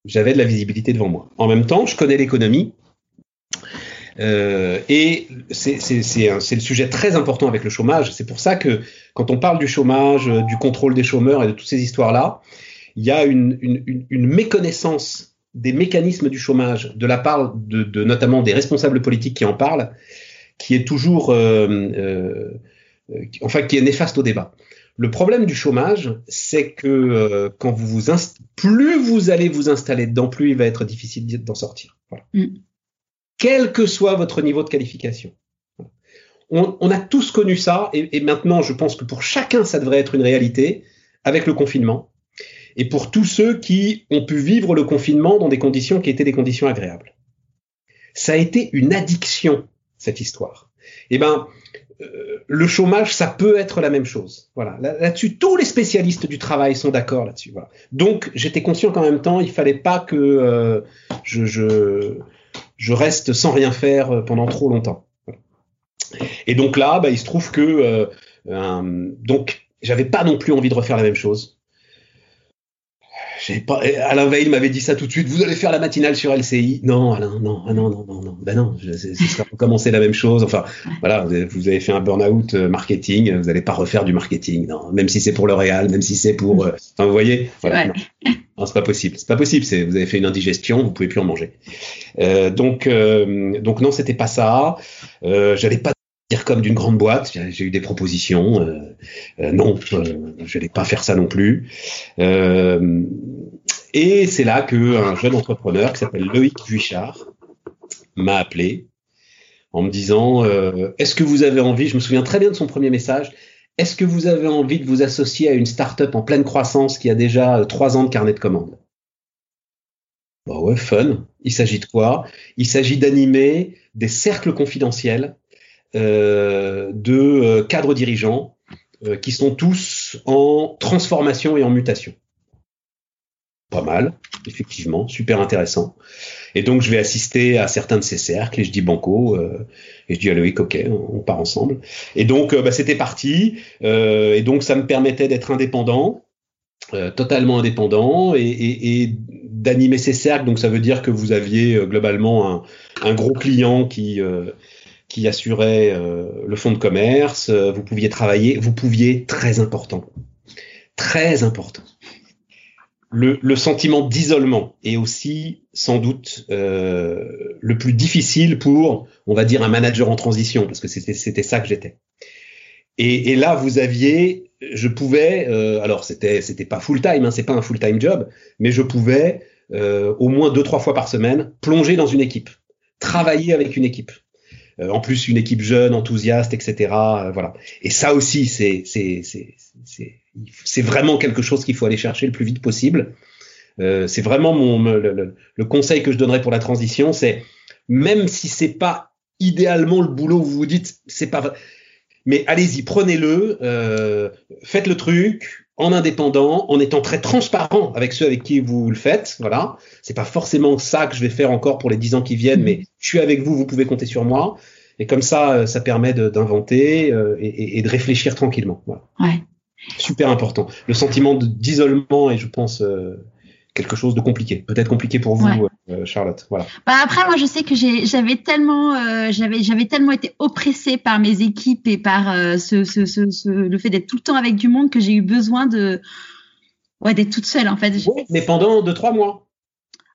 j'avais de la visibilité devant moi. En même temps, je connais l'économie. Et c'est le sujet très important avec le chômage. C'est pour ça que quand on parle du chômage, du contrôle des chômeurs et de toutes ces histoires-là, il y a une, méconnaissance des mécanismes du chômage de la part de, notamment des responsables politiques qui en parlent, qui est toujours, euh, euh, enfin, qui est néfaste au débat. Le problème du chômage, c'est que euh, quand vous vous plus vous allez vous installer dedans, plus il va être difficile d'en sortir. Voilà. Mm. Quel que soit votre niveau de qualification. On, on a tous connu ça, et, et, maintenant, je pense que pour chacun, ça devrait être une réalité avec le confinement, et pour tous ceux qui ont pu vivre le confinement dans des conditions qui étaient des conditions agréables. Ça a été une addiction cette histoire. Eh ben, euh, le chômage, ça peut être la même chose. Voilà. Là-dessus, tous les spécialistes du travail sont d'accord là-dessus. Voilà. Donc, j'étais conscient qu'en même temps, il fallait pas que euh, je, reste sans rien faire euh, pendant trop longtemps. Et donc là, bah, il se trouve que donc j'avais pas non plus envie de refaire la même chose. Pas, Alain Veil m'avait dit ça tout de suite. Vous allez faire la matinale sur LCI Non, Alain, non, ah non, non, non, non. Ben non, ce sera commencer la même chose. Enfin, voilà, vous avez fait un burn-out euh, marketing. Vous n'allez pas refaire du marketing, non. Même si c'est pour L'Oréal, même si c'est pour. Euh, enfin, vous voyez, voilà, non, non c'est pas possible. C'est pas possible. C'est vous avez fait une indigestion, vous pouvez plus en manger. Euh, donc, euh, donc non, c'était pas ça. Euh, J'allais pas dire comme d'une grande boîte. J'ai eu des propositions. Euh, euh, non, euh, je n'allais pas faire ça non plus. Euh, et c'est là que un jeune entrepreneur qui s'appelle Loïc Vuichard m'a appelé en me disant euh, Est-ce que vous avez envie Je me souviens très bien de son premier message. Est-ce que vous avez envie de vous associer à une start-up en pleine croissance qui a déjà trois ans de carnet de commandes? Bah ouais, fun. Il s'agit de quoi? Il s'agit d'animer des cercles confidentiels euh, de euh, cadres dirigeants euh, qui sont tous en transformation et en mutation. Pas mal, effectivement, super intéressant. Et donc je vais assister à certains de ces cercles et je dis banco euh, et je dis à Loïc ok on, part ensemble. Et donc bah, c'était parti euh, et donc ça me permettait d'être indépendant, euh, totalement indépendant et, et, et d'animer ces cercles. Donc ça veut dire que vous aviez globalement un, un, gros client qui qui assurait euh, le fonds de commerce, euh, vous pouviez travailler, vous pouviez, très important, très important. Le, sentiment d'isolement est aussi sans doute euh, le plus difficile pour, on va dire, un manager en transition, parce que c'était ça que j'étais. Et, là, vous aviez, je pouvais, alors c'était c'était pas full time, hein, c'est pas un full time job, mais je pouvais au moins deux trois fois par semaine plonger dans une équipe, travailler avec une équipe. Euh, en plus une équipe jeune, enthousiaste, etc. Euh, voilà. Et ça aussi, c'est c'est c'est vraiment quelque chose qu'il faut aller chercher le plus vite possible. Euh, c'est vraiment mon le, le, le, conseil que je donnerais pour la transition, c'est même si c'est pas idéalement le boulot où vous vous dites c'est pas mais allez-y, prenez-le, euh, faites le truc en indépendant, en étant très transparent avec ceux avec qui vous le faites. Voilà, c'est pas forcément ça que je vais faire encore pour les dix ans qui viennent, mais je suis avec vous, vous pouvez compter sur moi. Et comme ça, euh, ça permet d'inventer euh, et, et, de réfléchir tranquillement. Voilà. Ouais. Super important. Le sentiment d'isolement est, je pense, euh, quelque chose de compliqué. Peut-être compliqué pour vous, ouais. Euh, Charlotte. Voilà. Bah après, moi, je sais que j'avais tellement, euh, j'avais, j'avais tellement été oppressée par mes équipes et par euh, ce, ce, ce, ce, le fait d'être tout le temps avec du monde que j'ai eu besoin de, ouais, d'être toute seule en fait. Ouais, mais pendant deux trois mois.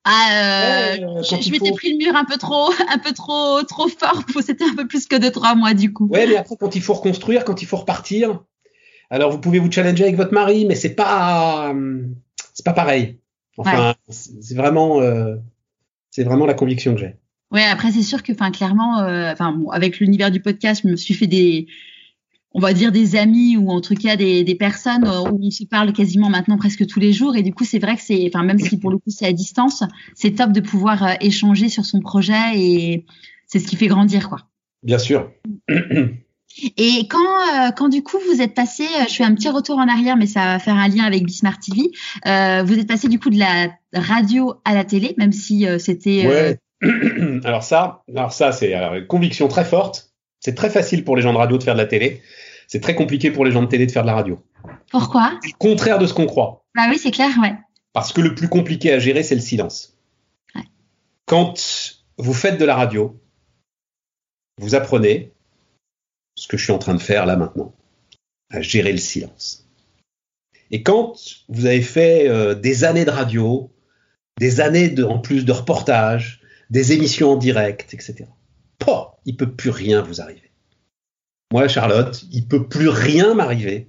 Ah, euh, ouais, je, je m'étais faut... pris le mur un peu trop, un peu trop, trop fort. C'était un peu plus que deux trois mois du coup. Ouais, mais après quand il faut reconstruire, quand il faut repartir, alors vous pouvez vous challenger avec votre mari, mais c'est pas, c'est pas pareil. Enfin, ouais. c'est vraiment, euh, c'est vraiment la conviction que j'ai. Ouais, après c'est sûr que, enfin, clairement, euh, enfin, bon, avec l'univers du podcast, je me suis fait des, on va dire des amis ou en tout cas des, des personnes euh, où on se parle quasiment maintenant presque tous les jours. Et du coup, c'est vrai que c'est, enfin, même si pour le coup c'est à distance, c'est top de pouvoir euh, échanger sur son projet et c'est ce qui fait grandir, quoi. Bien sûr. Et quand, euh, quand du coup vous êtes passé, euh, je fais un petit retour en arrière, mais ça va faire un lien avec Bismart TV. Euh, vous êtes passé du coup de la radio à la télé, même si euh, c'était. Ouais. alors ça, alors ça c'est une conviction très forte. C'est très facile pour les gens de radio de faire de la télé. C'est très compliqué pour les gens de télé de faire de la radio. Pourquoi? Le contraire de ce qu'on croit. Bah oui, c'est clair, ouais. Parce que le plus compliqué à gérer, c'est le silence. Ouais. Quand vous faites de la radio, vous apprenez, ce que je suis en train de faire là maintenant, à gérer le silence. Et quand vous avez fait euh, des années de radio, des années en plus de reportages, des émissions en direct, etc., poh, il peut plus rien vous arriver. Moi, Charlotte, il peut plus rien m'arriver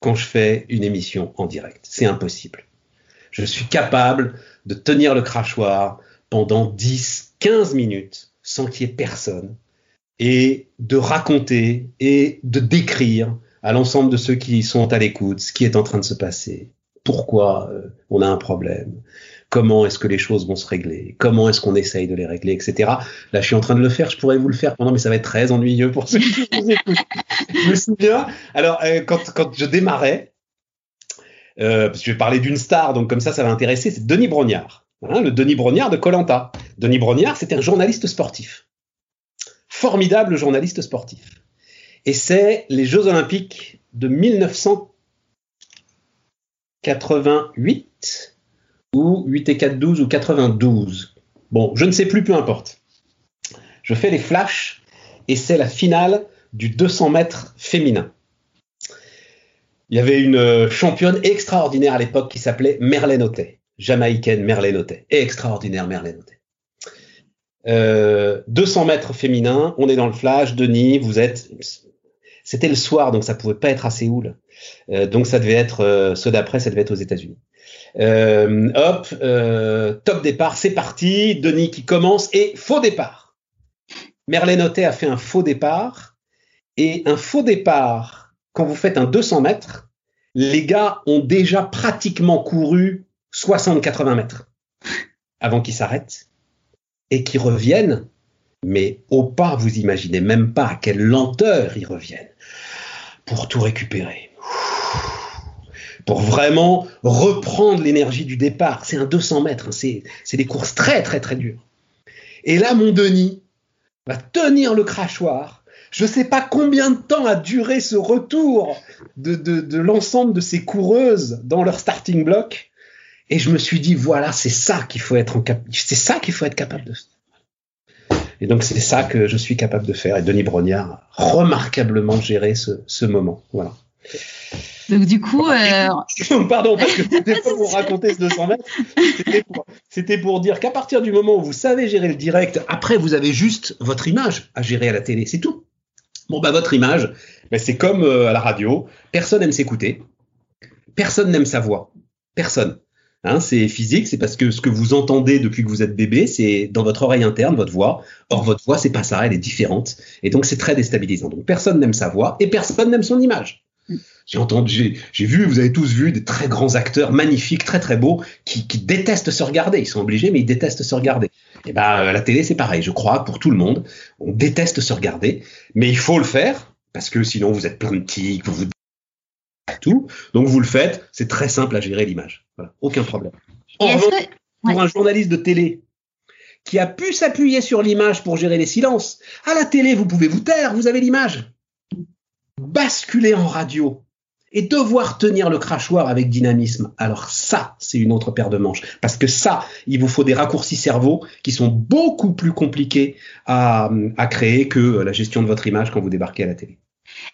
quand je fais une émission en direct. C'est impossible. Je suis capable de tenir le crachoir pendant 10, 15 minutes sans qu'il y ait personne et de raconter et de décrire à l'ensemble de ceux qui sont à l'écoute ce qui est en train de se passer, pourquoi euh, on a un problème, comment est-ce que les choses vont se régler, comment est-ce qu'on essaye de les régler, etc. Là, je suis en train de le faire, je pourrais vous le faire pendant, mais ça va être très ennuyeux pour ceux qui vous écoutent. je me souviens, alors, euh, quand, quand je démarrais, euh, parce que je vais parler d'une star, donc comme ça, ça va intéresser, c'est Denis Brognard, hein, le Denis Brognard de Colanta. Denis Brognard, c'était un journaliste sportif, formidable journaliste sportif. Et c'est les Jeux Olympiques de 1988 ou 8 et 4, 12 ou 92. Bon, je ne sais plus, peu importe. Je fais les flashs et c'est la finale du 200 mètres féminin. Il y avait une championne extraordinaire à l'époque qui s'appelait Merlène Otet, jamaïcaine Merlène Otet, extraordinaire Merlène Otet. Euh, 200 mètres féminin, on est dans le flash, Denis, vous êtes... C'était le soir, donc ça pouvait pas être à Séoul. Euh, donc ça devait être, euh, ceux d'après, ça devait être aux États-Unis. Euh, hop, euh, top départ, c'est parti, Denis qui commence, et faux départ. Merlène Otet a fait un faux départ, et un faux départ, quand vous faites un 200 mètres, les gars ont déjà pratiquement couru 60-80 mètres avant qu'ils s'arrêtent et qu'ils reviennent, mais au pas, vous imaginez même pas à quelle lenteur ils reviennent pour tout récupérer. Pour vraiment reprendre l'énergie du départ. C'est un 200 mètres, hein, c'est, des courses très très très dures. Et là, mon Denis va tenir le crachoir. Je ne sais pas combien de temps a duré ce retour de l'ensemble de ces coureuses dans leur starting block. Et je me suis dit, voilà, c'est ça qu'il faut être en cap- c'est ça qu'il faut être capable de faire. Et donc c'est ça que je suis capable de faire. Et Denis Brognard a remarquablement géré ce, ce moment. Voilà. Donc du coup, euh, Pardon, parce que c'était pas pour raconter ce 200 mètres. C'était pour, dire qu'à partir du moment où vous savez gérer le direct, après vous avez juste votre image à gérer à la télé, c'est tout. Bon bah votre image, bah, c'est comme euh, à la radio. Personne n'aime s'écouter. Personne n'aime sa voix. Personne. Hein, c'est physique, c'est parce que ce que vous entendez depuis que vous êtes bébé, c'est dans votre oreille interne, votre voix. Or, votre voix, c'est pas ça, elle est différente. Et donc, c'est très déstabilisant. Donc, personne n'aime sa voix et personne n'aime son image. J'ai entendu, j'ai, vu, vous avez tous vu des très grands acteurs magnifiques, très très beaux, qui, qui détestent se regarder. Ils sont obligés, mais ils détestent se regarder. Et ben, à la télé, c'est pareil. Je crois pour tout le monde, on déteste se regarder, mais il faut le faire parce que sinon vous êtes plein de tics, vous vous tout. Donc vous le faites, c'est très simple à gérer l'image. Voilà, aucun problème. En et est-ce revanche, que pour un journaliste de télé qui a pu s'appuyer sur l'image pour gérer les silences, à la télé, vous pouvez vous taire, vous avez l'image. Basculer en radio et devoir tenir le crachoir avec dynamisme, alors ça, c'est une autre paire de manches. Parce que ça, il vous faut des raccourcis cerveau qui sont beaucoup plus compliqués à, à créer que la gestion de votre image quand vous débarquez à la télé.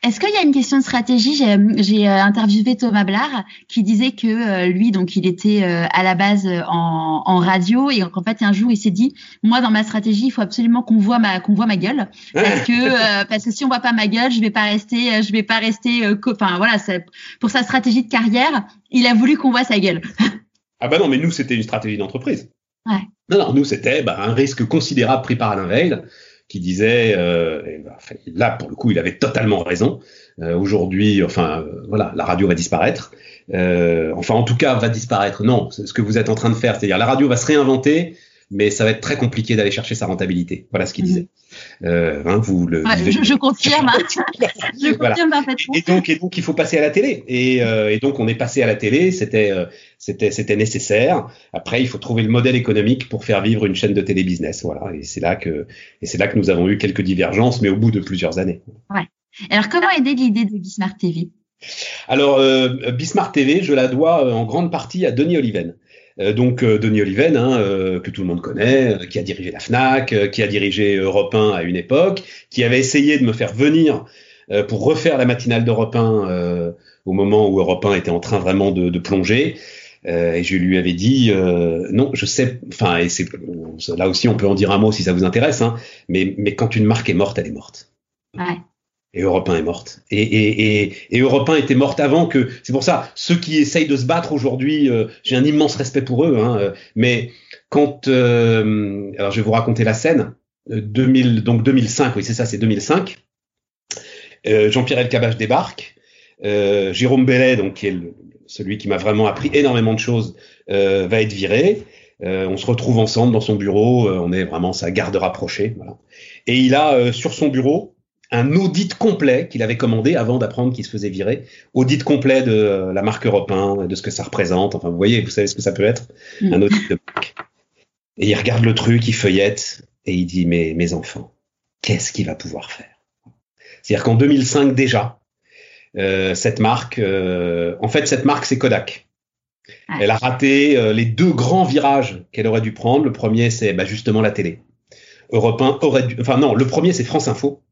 Est-ce qu'il y a une question de stratégie? J'ai, j'ai euh, interviewé Thomas Blard qui disait que euh, lui, donc, il était euh, à la base euh, en, en radio et qu'en fait un jour il s'est dit, moi dans ma stratégie, il faut absolument qu'on voit ma qu'on voit ma gueule parce que euh, parce que si on voit pas ma gueule, je vais pas rester, euh, je vais pas rester. euh, Enfin voilà, pour sa stratégie de carrière, il a voulu qu'on voit sa gueule. Ah bah non, mais nous, c'était une stratégie d'entreprise. Ouais. Non, non, nous, c'était bah, un risque considérable pris par Alain Veil, qui disait, euh, et, enfin, là, pour le coup, il avait totalement raison. Euh, Aujourd'hui, enfin, euh, voilà, la radio va disparaître. Euh, enfin, en tout cas, va disparaître. Non, c'est ce que vous êtes en train de faire, c'est-à-dire la radio va se réinventer, mais ça va être très compliqué d'aller chercher sa rentabilité. Voilà ce qu'il Mhm. disait. Euh, hein, vous le Ouais, je, je confirme. hein. je Voilà. confirme parfaitement. Et donc, et donc, il faut passer à la télé. Et, euh, et donc, on est passé à la télé. C'était, euh, c'était, c'était nécessaire. Après, il faut trouver le modèle économique pour faire vivre une chaîne de télé business. Voilà. Et c'est là que, et c'est là que nous avons eu quelques divergences, mais au bout de plusieurs années. Alors comment aider l'idée de Bismarck TV Alors, Bismarck TV, je la dois en grande partie à Denis Oliven. Donc Denis Oliven, hein, que tout le monde connaît, qui a dirigé la Fnac, qui a dirigé Europe 1 à une époque, qui avait essayé de me faire venir pour refaire la matinale d'Europe 1 au moment où Europe 1 était en train vraiment de, de plonger. Euh, et je lui avais dit euh, non, je sais. Enfin, et c'est là aussi on peut en dire un mot si ça vous intéresse. Hein, mais mais quand une marque est morte, elle est morte. Ouais. Et Europe 1 est morte. Et, et, et, et Europe 1 était morte avant que. C'est pour ça, ceux qui essayent de se battre aujourd'hui, euh, j'ai un immense respect pour eux. Hein, euh, mais quand, euh, alors je vais vous raconter la scène. 2000, donc 2005, oui c'est ça, c'est 2005. Jean-Pierre Elkabbach débarque. Jérôme Bellet, donc qui est le, celui qui m'a vraiment appris énormément de choses, euh, va être viré. Euh, on se retrouve ensemble dans son bureau, euh, on est vraiment sa garde rapprochée. Voilà. Et il a sur son bureau un audit complet qu'il avait commandé avant d'apprendre qu'il se faisait virer. Audit complet de la marque Europe 1, de ce que ça représente. Enfin, vous voyez, vous savez ce que ça peut être, un mm. audit de marque. Et il regarde le truc, il feuillette, et il dit, mais mes enfants, qu'est-ce qu'il va pouvoir faire? C'est-à-dire qu'en 2005 déjà, euh, cette marque, euh, en fait, cette marque, c'est Kodak. Elle a raté euh, les deux grands virages qu'elle aurait dû prendre. Le premier, c'est bah, justement la télé. Europe 1 aurait dû, enfin non, le premier, c'est France Info.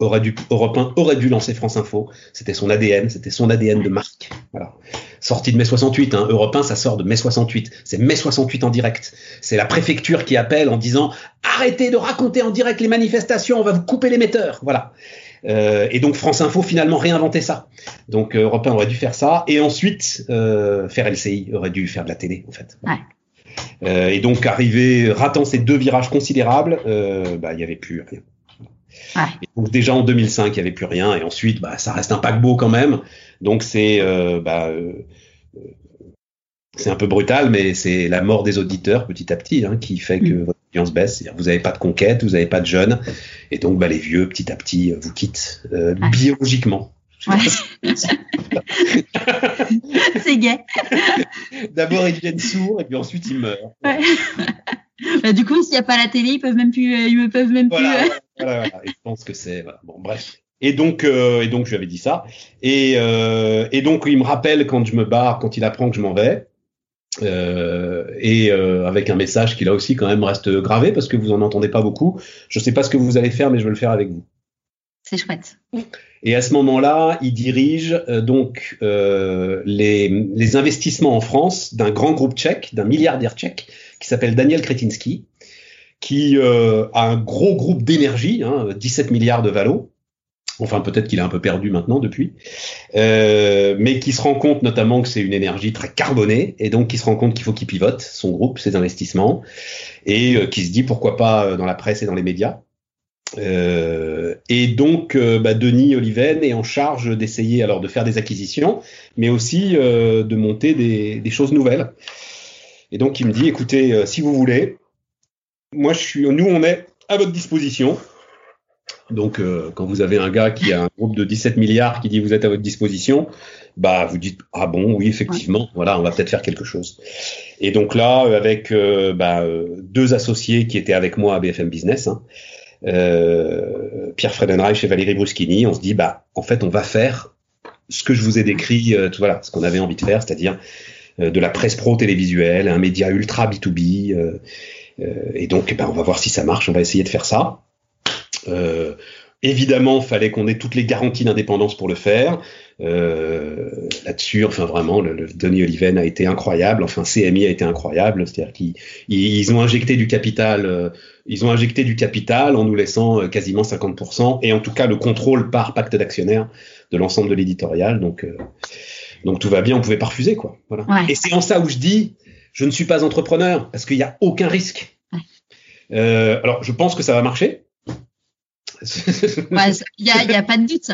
Aurait dû, Europe 1 aurait dû lancer France Info. C'était son ADN, c'était son ADN de marque. Voilà. Sorti de mai 68, hein. Europe 1, ça sort de mai 68. C'est mai 68 en direct. C'est la préfecture qui appelle en disant arrêtez de raconter en direct les manifestations, on va vous couper l'émetteur. Voilà. Euh, et donc France Info finalement réinventait ça. Donc euh, Europe 1 aurait dû faire ça et ensuite euh, faire LCI aurait dû faire de la télé en fait. Ouais. Euh, et donc arrivé ratant ces deux virages considérables, bah il y avait plus rien. Ouais. Et donc déjà en 2005 il y avait plus rien et ensuite bah ça reste un paquebot quand même. Donc c'est bah c'est un peu brutal, mais c'est la mort des auditeurs petit à petit hein, qui fait que mm. votre audience baisse. Vous n'avez pas de conquête, vous n'avez pas de jeunes, et donc bah, les vieux petit à petit vous quittent euh, biologiquement. Ouais. c'est gay. D'abord ils deviennent sourds et puis ensuite ils meurent. Ouais. Bah, du coup, s'il n'y a pas la télé, ils peuvent même plus, euh, ils peuvent même voilà, plus. Euh... Voilà, voilà, Et je pense que c'est voilà. bon, bref. Et donc, euh, et donc, je lui avais dit ça. Et, euh, et donc, il me rappelle quand je me barre, quand il apprend que je m'en vais. Euh, et euh, avec un message qui là aussi quand même reste gravé parce que vous en entendez pas beaucoup. Je sais pas ce que vous allez faire, mais je vais le faire avec vous. C'est chouette. Et à ce moment-là, il dirige euh, donc euh, les, investissements en France d'un grand groupe tchèque, d'un milliardaire tchèque qui s'appelle Daniel Kretinsky, qui euh, a un gros groupe d'énergie, hein, 17 milliards de valo, Enfin, peut-être qu'il est un peu perdu maintenant depuis, mais qui se rend compte notamment que c'est une énergie très carbonée, et donc qui se rend compte qu'il faut qu'il pivote son groupe, ses investissements, et qui se dit pourquoi pas dans la presse et dans les médias. Euh, et donc, euh, bah, Denis Oliven est en charge d'essayer alors de faire des acquisitions, mais aussi euh, de monter des, des, choses nouvelles. Et donc, il me dit, écoutez, si vous voulez, moi, je suis, nous, on est à votre disposition. Donc, euh, quand vous avez un gars qui a un groupe de 17 milliards qui dit vous êtes à votre disposition, bah vous dites ah bon oui effectivement ouais. voilà on va peut-être faire quelque chose. Et donc là avec euh, bah, deux associés qui étaient avec moi à BFM Business, hein, euh, Pierre Fredenreich et Valérie Bruschini, on se dit bah en fait on va faire ce que je vous ai décrit, euh, tout, voilà ce qu'on avait envie de faire, c'est-à-dire euh, de la presse pro télévisuelle, un média ultra B2B. et donc bah, on va voir si ça marche, on va essayer de faire ça. Euh, évidemment, fallait qu'on ait toutes les garanties d'indépendance pour le faire. Euh, Là-dessus, enfin vraiment, le, le Denis Oliven a été incroyable. Enfin, CMI a été incroyable. C'est-à-dire qu'ils ils ont injecté du capital. Euh, ils ont injecté du capital en nous laissant euh, quasiment 50% et en tout cas le contrôle par pacte d'actionnaires de l'ensemble de l'éditorial. Donc, euh, donc tout va bien. On pouvait pas refuser quoi. Voilà. Ouais. Et c'est en ça où je dis, je ne suis pas entrepreneur parce qu'il n'y a aucun risque. Euh, alors, je pense que ça va marcher. Il ouais, n'y a, pas de doute.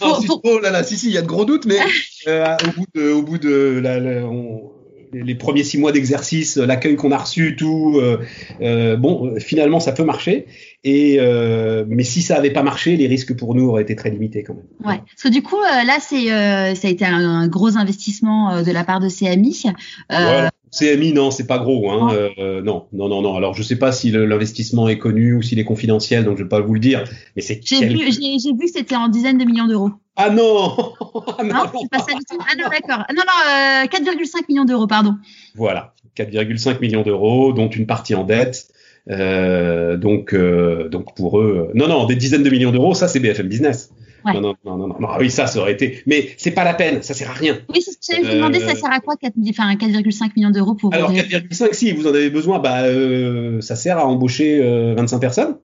non, si, oh là là, si, si, il y a de gros doutes, mais euh, au bout de, au bout de la, la, on, les premiers six mois d'exercice, l'accueil qu'on a reçu, tout, euh, euh, bon, finalement, ça peut marcher. Et euh, mais si ça avait pas marché, les risques pour nous auraient été très limités quand même. Ouais, parce que du coup, là, c'est, ça a été un, un, gros investissement de la part de CMI. Voilà. CMI, non, c'est pas gros. Hein. Euh, non, non, non, non. Alors, je sais pas si l'investissement est connu ou s'il est confidentiel, donc je vais pas vous le dire. Mais c'est. J'ai vu, j'ai vu que c'était en dizaines de millions d'euros. Ah non ah Non, c'est pas ça du tout. Ah non, d'accord. Non, non, 4,5 euh, millions d'euros, pardon. Voilà, 4,5 millions d'euros, dont une partie en dette. Euh, donc, euh, donc pour eux, non, non, des dizaines de millions d'euros, ça c'est BFM Business. Non, non, non, non, non, oui, ça, ça aurait été. Mais c'est pas la peine, ça sert à rien. Oui, c'est ce que j'allais vous demander, ça sert à quoi 4,5 millions d'euros pour. Alors, 4,5, si vous en avez besoin, bah, euh, ça sert à embaucher 25 personnes.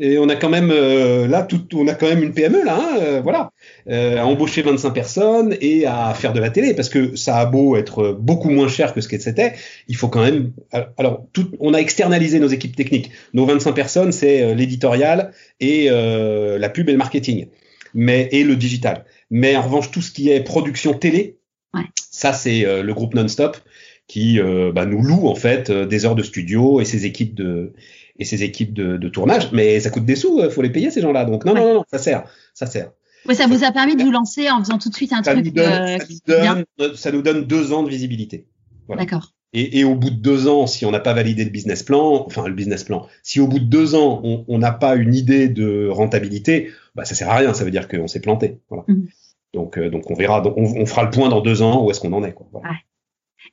Et on a quand même euh, là, tout, on a quand même une PME là, hein, euh, voilà, euh, à embaucher 25 personnes et à faire de la télé parce que ça a beau être beaucoup moins cher que ce que c'était, il faut quand même. Alors, tout, on a externalisé nos équipes techniques. Nos 25 personnes, c'est l'éditorial et la pub et le marketing, mais et le digital. Mais en revanche, tout ce qui est production télé, ouais. ça c'est le groupe Non-Stop qui bah, nous loue en fait des heures de studio et ses équipes de et ses équipes de, tournage, mais ça coûte des sous, euh, faut les payer ces gens-là. Donc non, non, non, ça sert, ça sert. Oui, ça vous a permis de vous lancer en faisant tout de suite un truc. Nous euh, ça, nous donne, deux ans de visibilité. D'accord. Et, au bout de deux ans, si on n'a pas validé le business plan, enfin le business plan, si au bout de deux ans on n'a pas une idée de rentabilité, bah ça sert à rien. Ça veut dire qu'on s'est planté. Voilà. Mhm. Donc, euh, donc on verra, donc on, fera le point dans deux ans où est-ce qu'on en est. Quoi.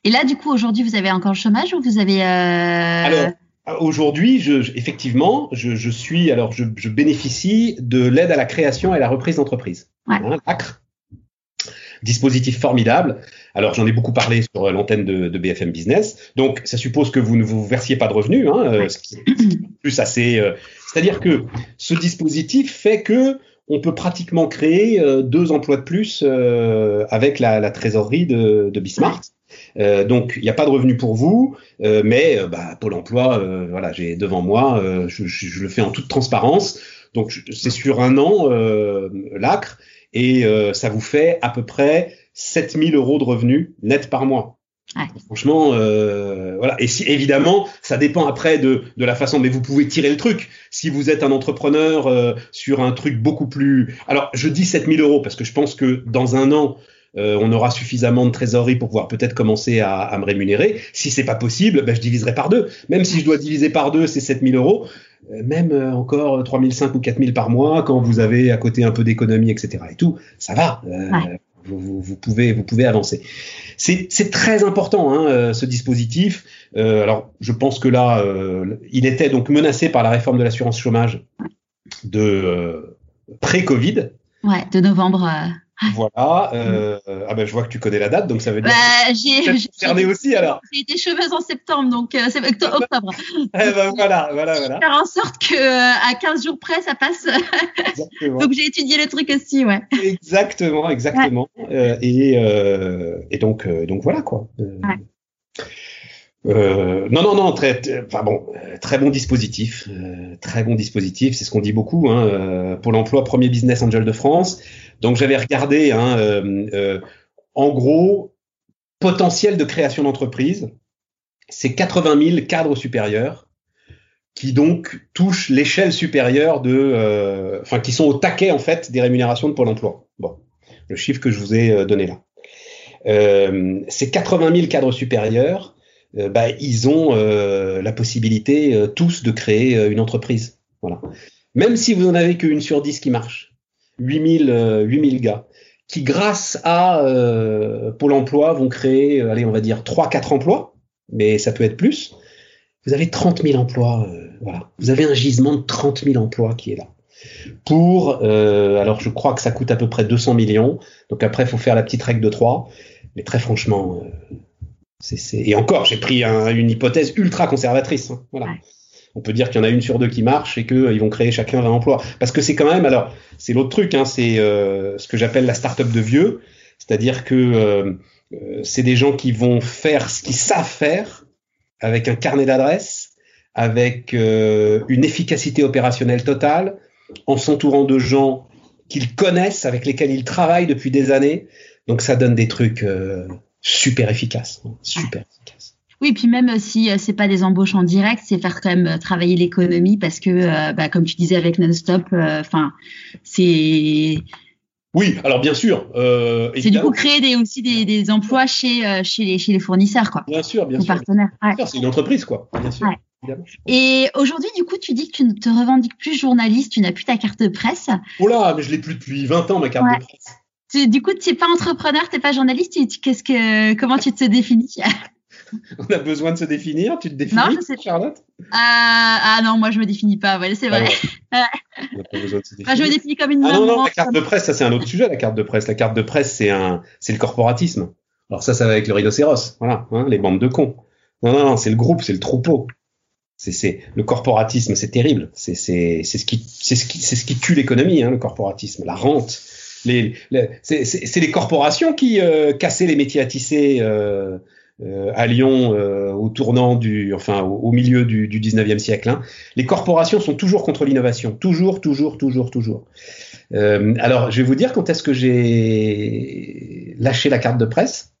Et là, du coup, aujourd'hui, vous avez encore le chômage ou vous avez Aujourd'hui, je, effectivement, je, je, suis, alors je, je bénéficie de l'aide à la création et à la reprise d'entreprise. Ouais. Hein, Dispositif formidable. Alors j'en ai beaucoup parlé sur l'antenne de, de, BFM Business. Donc ça suppose que vous ne vous versiez pas de revenus, hein, euh, ce qui est plus assez. Euh, c'est-à-dire que ce dispositif fait que on peut pratiquement créer euh, deux emplois de plus avec la, la, trésorerie de, de Bismarck. Euh, donc il n'y a pas de revenu pour vous, euh, mais euh, bah, Pôle Emploi, voilà, j'ai devant moi, je, je, le fais en toute transparence. Donc c'est sur un an l'acre et ça vous fait à peu près 7000 euros de revenus net par mois. Ouais. Franchement, euh, voilà. Et si évidemment, ça dépend après de, de la façon, mais vous pouvez tirer le truc. Si vous êtes un entrepreneur euh, sur un truc beaucoup plus, alors je dis 7000 euros parce que je pense que dans un an, euh, on aura suffisamment de trésorerie pour pouvoir peut-être commencer à, me rémunérer. Si c'est pas possible, ben, je diviserai par deux. Même si je dois diviser par deux, c'est 7000 euros. Euh, même euh, encore 3005 ou 4000 par mois, quand vous avez à côté un peu d'économie, etc. et tout, ça va. Vous, pouvez, vous pouvez avancer. C'est très important hein, ce dispositif. alors, je pense que là, il était donc menacé par la réforme de l'assurance chômage de pré-Covid. Ouais, de novembre. Voilà. Euh, ah ben je vois que tu connais la date, donc ça veut dire. Bah, j'ai concerné aussi alors. J'ai été cheveux en septembre, donc euh, c'est octobre. eh ben voilà, voilà, voilà. Faire en sorte que euh, à 15 jours près ça passe. donc j'ai étudié le truc aussi, ouais. Exactement, exactement. Euh, et, euh, et donc donc voilà quoi. Ouais. Euh, non, non, non, très, enfin bon, très bon dispositif, euh, très bon dispositif, c'est ce qu'on dit beaucoup. Hein, euh, pour l'emploi, premier business angel de France. Donc j'avais regardé, hein, en gros, potentiel de création d'entreprise, c'est 80 000 cadres supérieurs qui donc touchent l'échelle supérieure de, enfin qui sont au taquet en fait des rémunérations de Pôle Emploi. Bon, le chiffre que je vous ai donné là. c'est 80 000 cadres supérieurs euh, bah, ils ont euh, la possibilité euh, tous de créer une entreprise. Voilà. Même si vous en avez qu'une sur dix qui marche, 8000, 8000 gars, qui grâce à Pôle emploi vont créer, allez, on va dire 3-4 emplois, mais ça peut être plus. Vous avez 30 000 emplois, voilà. Vous avez un gisement de 30 000 emplois qui est là. Pour, alors je crois que ça coûte à peu près 200 millions, donc après il faut faire la petite règle de 3, mais très franchement, et encore, j'ai pris une hypothèse ultra conservatrice. Hein, voilà. On peut dire qu'il y en a une sur deux qui marche et qu'ils euh, vont créer chacun 20 emplois. Parce que c'est quand même, alors, c'est l'autre truc, hein, c'est euh, ce que j'appelle la start-up de vieux. C'est-à-dire que euh, c'est des gens qui vont faire ce qu'ils savent faire avec un carnet d'adresses, avec une efficacité opérationnelle totale, en s'entourant de gens qu'ils connaissent, avec lesquels ils travaillent depuis des années. Donc ça donne des trucs super efficace, super efficace. Oui, puis même si euh, c'est pas des embauches en direct, c'est faire quand même euh, travailler l'économie parce que, euh, bah, comme tu disais avec Non-Stop, enfin, c'est Oui, alors bien sûr. Euh, c'est du coup créer des, aussi des, des emplois chez, euh, chez, les, chez les fournisseurs, quoi. Bien sûr, bien sûr. partenaires. Ouais. C'est une entreprise, quoi. Bien sûr. Ouais. Et aujourd'hui, du coup, tu dis que tu ne te revendiques plus journaliste, tu n'as plus ta carte de presse. Oh là, mais je l'ai plus depuis 20 ans, ma carte de presse. Tu, du coup, tu n'es pas entrepreneur, tu n'es pas journaliste. qu'est-ce que, comment tu te définis? On a besoin de se définir. Tu te définis, non, je Charlotte? Ah, ah, non, moi je me définis pas. Ouais, c'est vrai. Ah je me définis comme une. Ah non non, la carte de presse, ça c'est un autre sujet. La carte de presse, la carte de presse, c'est un, c'est le corporatisme. Alors ça, ça va avec le rhinocéros. Voilà, hein, les bandes de cons. Non non non, c'est le groupe, c'est le troupeau. C'est, c'est le corporatisme, c'est terrible. C'est, c'est, c'est ce qui, c'est ce qui, c'est ce qui tue l'économie, hein, le corporatisme, la rente. Les, les c'est, c'est, les corporations qui euh, cassaient les métiers à tisser. Euh, euh, à Lyon euh, au tournant du, enfin au, milieu du, du 19e siècle. Hein. Les corporations sont toujours contre l'innovation, toujours, toujours, toujours, toujours. Euh, alors, je vais vous dire quand est-ce que j'ai lâché la carte de presse.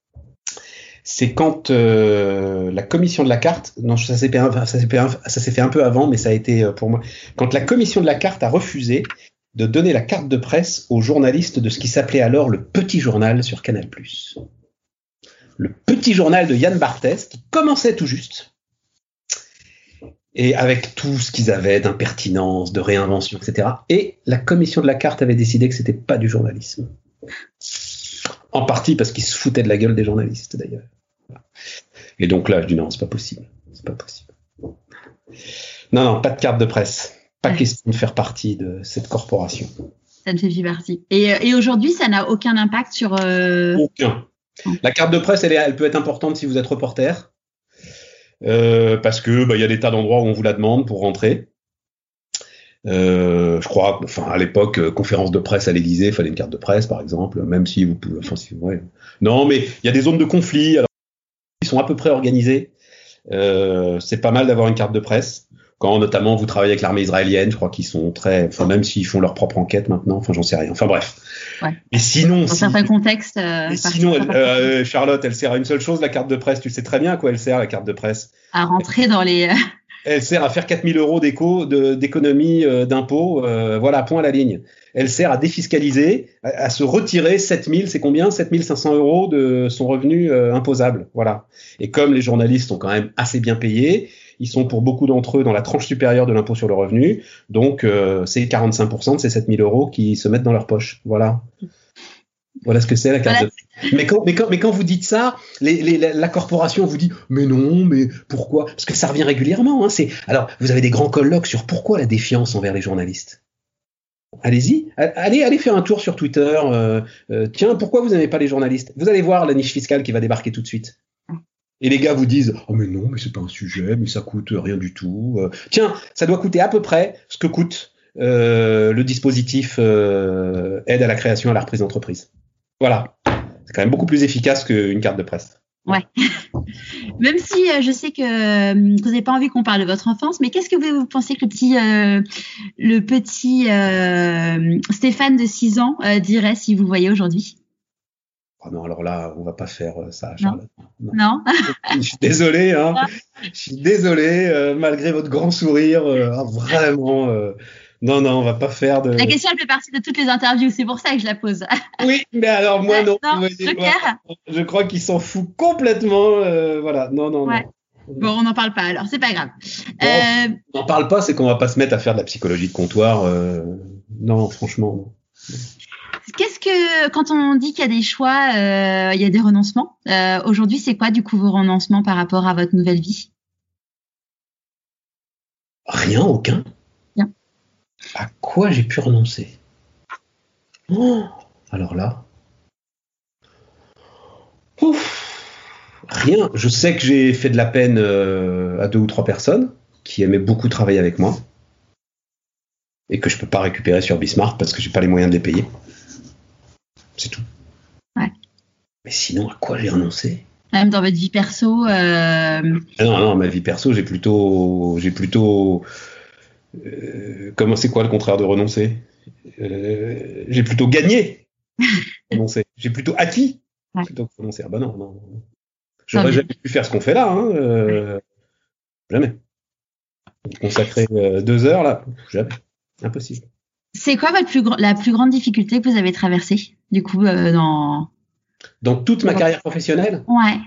C'est quand la commission de la carte, non, ça s'est fait, fait un peu avant, mais ça a été pour moi, quand la commission de la carte a refusé de donner la carte de presse aux journalistes de ce qui s'appelait alors le Petit Journal sur Canal+ le petit journal de Yann Barthès, qui commençait tout juste, et avec tout ce qu'ils avaient d'impertinence, de réinvention, etc. Et la commission de la carte avait décidé que c'était pas du journalisme. En partie parce qu'ils se foutaient de la gueule des journalistes, d'ailleurs. Et donc là, je dis non, c'est pas possible. C'est pas possible. Non, non, pas de carte de presse. Pas question de faire partie de cette corporation. Ça ne fait plus partie. Et, et aujourd'hui, ça n'a aucun impact sur. Euh, aucun. La carte de presse, elle, elle peut être importante si vous êtes reporter, euh, parce que bah, il y a des tas d'endroits où on vous la demande pour rentrer. Euh, je crois, enfin à l'époque, euh, conférence de presse à l'Élysée, il fallait une carte de presse, par exemple, même si vous pouvez. Enfin. Non, mais il y a des zones de conflit. Alors, ils sont à peu près organisés. c'est pas mal d'avoir une carte de presse quand notamment vous travaillez avec l'armée israélienne, je crois qu'ils sont très, enfin même s'ils font leur propre enquête maintenant, enfin j'en sais rien. Enfin bref. Ouais. Mais sinon, dans certains contextes. Euh, sinon, euh, Charlotte, elle sert à une seule chose, la carte de presse. Tu sais très bien à quoi elle sert la carte de presse. À rentrer dans les. Euh, elle sert à faire 4000 euros d'éco, d'économie d'impôts, voilà, point à la ligne. Elle sert à défiscaliser, à, à se retirer 7000, c'est combien? 7500 euros de son revenu imposable, voilà. Et comme les journalistes sont quand même assez bien payés, ils sont pour beaucoup d'entre eux dans la tranche supérieure de l'impôt sur le revenu. Donc, euh, c'est 45% de ces 7000 euros qui se mettent dans leur poche. Voilà. Voilà ce que c'est la carte de... mais, quand, mais, quand, mais quand vous dites ça, les, les, la corporation vous dit mais non, mais pourquoi? Parce que ça revient régulièrement. Hein, c'est alors vous avez des grands colloques sur pourquoi la défiance envers les journalistes. Allez-y, allez, allez faire un tour sur Twitter. Euh, euh, tiens, pourquoi vous n'aimez pas les journalistes? Vous allez voir la niche fiscale qui va débarquer tout de suite. Et les gars vous disent oh mais non mais c'est pas un sujet mais ça coûte rien du tout. Euh, tiens ça doit coûter à peu près ce que coûte euh, le dispositif euh, aide à la création à la reprise d'entreprise. Voilà c'est quand même beaucoup plus efficace qu'une carte de presse. Ouais. Même si je sais que vous n'avez pas envie qu'on parle de votre enfance, mais qu'est-ce que vous, pensez que le petit, le petit Stéphane de 6 ans dirait si vous voyez aujourd'hui? Oh non, alors là, on va pas faire euh, ça, Charlotte. Non. je suis désolé, hein. Je suis désolé, euh, malgré votre grand sourire, euh, ah, vraiment. non, non, on va pas faire de. La question, elle fait partie de toutes les interviews, c'est pour ça que je la pose. oui, mais alors moi non. non je crois qu'il s'en fout complètement. voilà, non, non, non. Bon, on n'en parle pas alors, c'est pas grave. on n'en parle pas, c'est qu'on va pas se mettre à faire de la psychologie de comptoir. non, franchement. Que, quand on dit qu'il y a des choix, euh, il y a des renoncements, euh, aujourd'hui, c'est quoi du coup vos renoncements par rapport à votre nouvelle vie? Rien, aucun. Rien. À quoi j'ai pu renoncer? Oh, Alors là. Rien. Je sais que j'ai fait de la peine euh, à deux ou trois personnes qui aimaient beaucoup travailler avec moi et que je peux pas récupérer sur Bismarck parce que j'ai pas les moyens de les payer. C'est tout. Ouais. Mais sinon, à quoi j'ai renoncé? Même dans votre vie perso. Euh... Ah non, non, ma vie perso, j'ai plutôt, j'ai plutôt. Euh, comment c'est quoi le contraire de renoncer? Euh, J'ai plutôt gagné. renoncer. J'ai plutôt acquis plutôt que renoncer. Ah bah non, non. J'aurais jamais pu faire ce qu'on fait là. Hein, jamais. Consacrer deux heures là, jamais. Impossible. C'est quoi votre plus la plus grande difficulté que vous avez traversée, du coup, euh, dans... Dans toute ma carrière professionnelle? Ouais.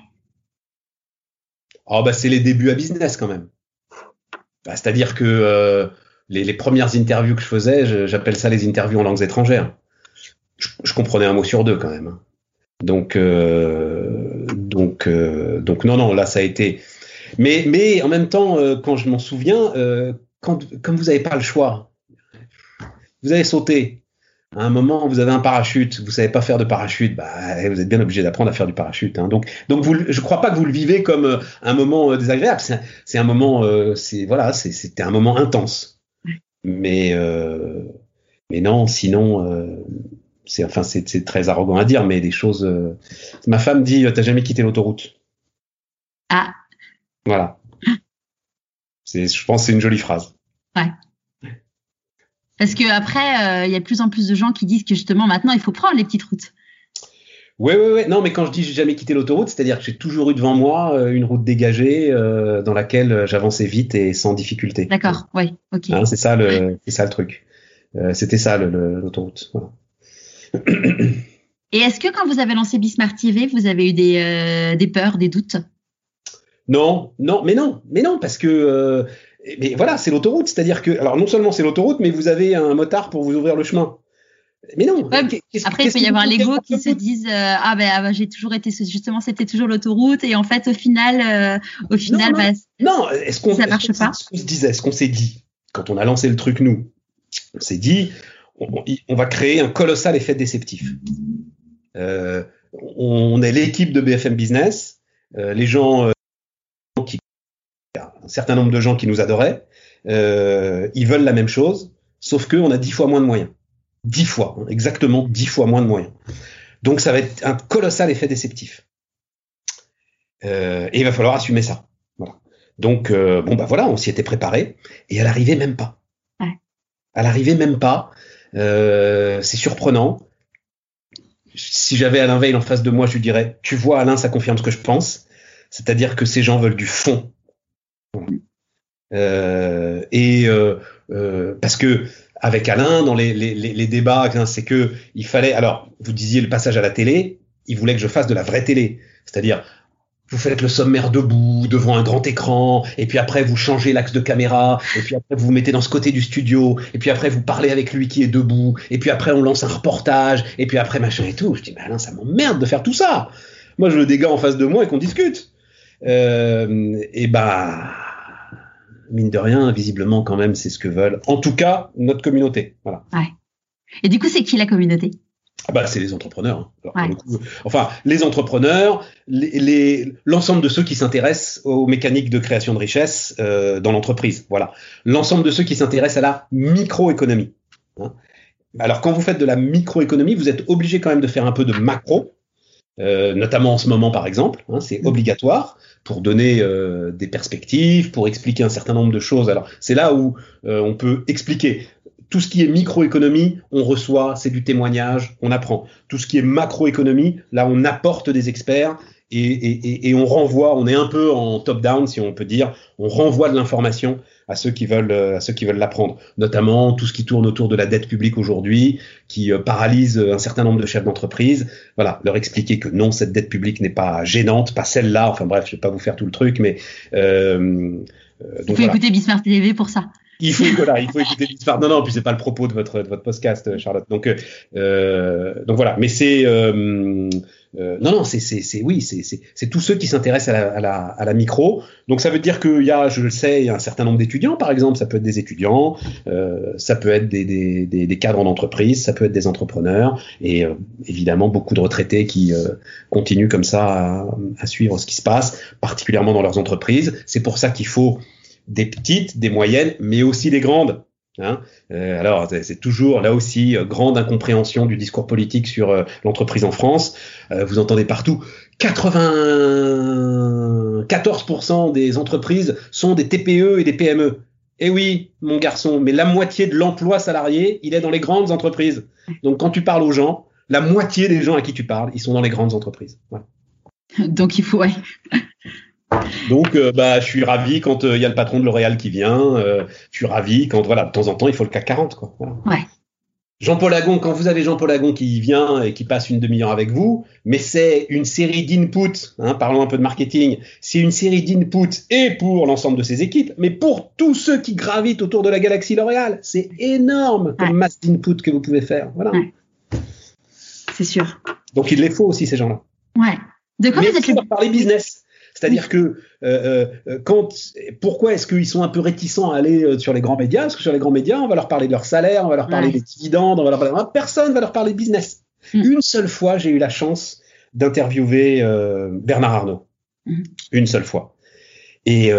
Oh, bah, c'est les débuts à business quand même. Bah, C'est-à-dire que euh, les, les, premières interviews que je faisais, j'appelle ça les interviews en langues étrangères. Je, je, comprenais un mot sur deux quand même. Donc, euh, donc, euh, donc non, non, là ça a été. Mais, mais en même temps, quand je m'en souviens, quand, comme vous n'avez pas le choix, vous avez sauté. À un moment, vous avez un parachute, vous savez pas faire de parachute, bah, vous êtes bien obligé d'apprendre à faire du parachute. Hein. Donc, donc vous, je crois pas que vous le vivez comme euh, un moment euh, désagréable. C'est un, un, moment, euh, c'est voilà, c'était un moment intense. Mais, euh, mais non, sinon, c'est enfin, c'est très arrogant à dire, mais des choses. ma femme dit, t'as jamais quitté l'autoroute. Ah. Voilà. C'est, je pense, que c'est une jolie phrase. Ouais. Parce que après, il euh, y a de plus en plus de gens qui disent que justement maintenant, il faut prendre les petites routes. Oui, oui, oui. Non, mais quand je dis j'ai jamais quitté l'autoroute, c'est-à-dire que j'ai toujours eu devant moi euh, une route dégagée euh, dans laquelle j'avançais vite et sans difficulté. D'accord, oui, ok. Hein, c'est ça le, c'est ça le truc. Euh, C'était ça l'autoroute. Voilà. Et est-ce que quand vous avez lancé Bismart TV, vous avez eu des, euh, des peurs, des doutes? Non, non, mais non, mais non, parce que mais voilà, c'est l'autoroute. C'est-à-dire que, alors non seulement c'est l'autoroute, mais vous avez un motard pour vous ouvrir le chemin. Mais non. Ouais, après, il peut y avoir l'ego qui se disent euh, ah ben ah, j'ai toujours été justement c'était toujours l'autoroute et en fait au final euh, au final non, bah, non. est-ce qu'on ça marche pas Ce qu'on se disait, ce qu'on s'est dit quand on a lancé le truc nous, on s'est dit on, on, va créer un colossal effet déceptif. Euh, on est l'équipe de BFM Business, euh, les gens un certain nombre de gens qui nous adoraient, euh, ils veulent la même chose, sauf qu'on a dix fois moins de moyens. Dix fois, hein, exactement dix fois moins de moyens. Donc ça va être un colossal effet déceptif. Euh, et il va falloir assumer ça. Voilà. Donc euh, bon bah voilà, on s'y était préparé et elle arrivait même pas. Ouais. Elle arrivait même pas. Euh, c'est surprenant. Si j'avais Alain Veil en face de moi, je lui dirais, tu vois Alain, ça confirme ce que je pense. C'est-à-dire que ces gens veulent du fond euh, et euh, euh, parce que avec Alain dans les, débats, hein, c'est que il fallait. Alors, vous disiez le passage à la télé. Il voulait que je fasse de la vraie télé, c'est-à-dire vous faites le sommaire debout devant un grand écran, et puis après vous changez l'axe de caméra, et puis après vous vous mettez dans ce côté du studio, et puis après vous parlez avec lui qui est debout, et puis après on lance un reportage, et puis après machin et tout. Je dis, mais Alain, ça m'emmerde de faire tout ça. Moi, je veux des gars en face de moi et qu'on discute. Et bah, mine de rien, visiblement quand même, c'est ce que veulent, en tout cas, notre communauté. Voilà. Ouais. Et du coup, c'est qui la communauté? Ah bah, c'est les entrepreneurs. Hein. Alors, ouais. coup, enfin, les entrepreneurs, l'ensemble les, de ceux qui s'intéressent aux mécaniques de création de richesse euh, dans l'entreprise. Voilà. L'ensemble de ceux qui s'intéressent à la microéconomie. Hein. Alors, quand vous faites de la microéconomie, vous êtes obligé quand même de faire un peu de macro, euh, notamment en ce moment, par exemple. Hein, c'est obligatoire pour donner euh, des perspectives, pour expliquer un certain nombre de choses. Alors c'est là où euh, on peut expliquer. Tout ce qui est microéconomie, on reçoit, c'est du témoignage, on apprend. Tout ce qui est macroéconomie, là on apporte des experts et, et, et, on renvoie, on est un peu en top-down si on peut dire, on renvoie de l'information à ceux qui veulent à ceux qui veulent l'apprendre, notamment tout ce qui tourne autour de la dette publique aujourd'hui, qui euh, paralyse un certain nombre de chefs d'entreprise. Voilà, leur expliquer que non, cette dette publique n'est pas gênante, pas celle-là. Enfin bref, je vais pas vous faire tout le truc, mais euh, donc, il faut voilà. écouter Bismarck TV pour ça. Il faut, voilà, il faut écouter l'histoire. Non, non, puis c'est pas le propos de votre, de votre podcast, Charlotte. Donc, euh, donc voilà. Mais c'est, euh, euh, non, non, c'est, oui, c'est, tous ceux qui s'intéressent à la, à, la, à la micro. Donc ça veut dire qu'il y a, je le sais, un certain nombre d'étudiants, par exemple. Ça peut être des étudiants, euh, ça peut être des, des, des, cadres d'entreprise, ça peut être des entrepreneurs, et euh, évidemment beaucoup de retraités qui euh, continuent comme ça à, à suivre ce qui se passe, particulièrement dans leurs entreprises. C'est pour ça qu'il faut des petites, des moyennes, mais aussi des grandes. Hein euh, alors, c'est toujours là aussi euh, grande incompréhension du discours politique sur euh, l'entreprise en France. Vous entendez partout 94% des entreprises sont des TPE et des PME. Eh oui, mon garçon, mais la moitié de l'emploi salarié, il est dans les grandes entreprises. Donc, quand tu parles aux gens, la moitié des gens à qui tu parles, ils sont dans les grandes entreprises. Donc, il faut. Donc, euh, bah, je suis ravi quand il euh, y a le patron de L'Oréal qui vient. Euh, je suis ravi quand, voilà, de temps en temps, il faut le CAC 40, quoi. Voilà. Ouais. Jean-Paul Agon, quand vous avez Jean-Paul Agon qui vient et qui passe une demi-heure avec vous, mais c'est une série d'inputs, hein, parlons un peu de marketing, c'est une série d'inputs et pour l'ensemble de ses équipes, mais pour tous ceux qui gravitent autour de la galaxie L'Oréal. C'est énorme comme masse d'inputs que vous pouvez faire. Voilà. C'est sûr. Donc il les faut aussi, ces gens-là. Ouais. De quoi mais vous êtes parler business. C'est-à-dire que euh, euh, quand, pourquoi est-ce qu'ils sont un peu réticents à aller euh, sur les grands médias? Parce que sur les grands médias, on va leur parler de leur salaire, on va leur parler des dividendes, on va leur parler. Personne va leur parler de business. Mm. Une seule fois, j'ai eu la chance d'interviewer Bernard Arnault. Mm. Une seule fois. Et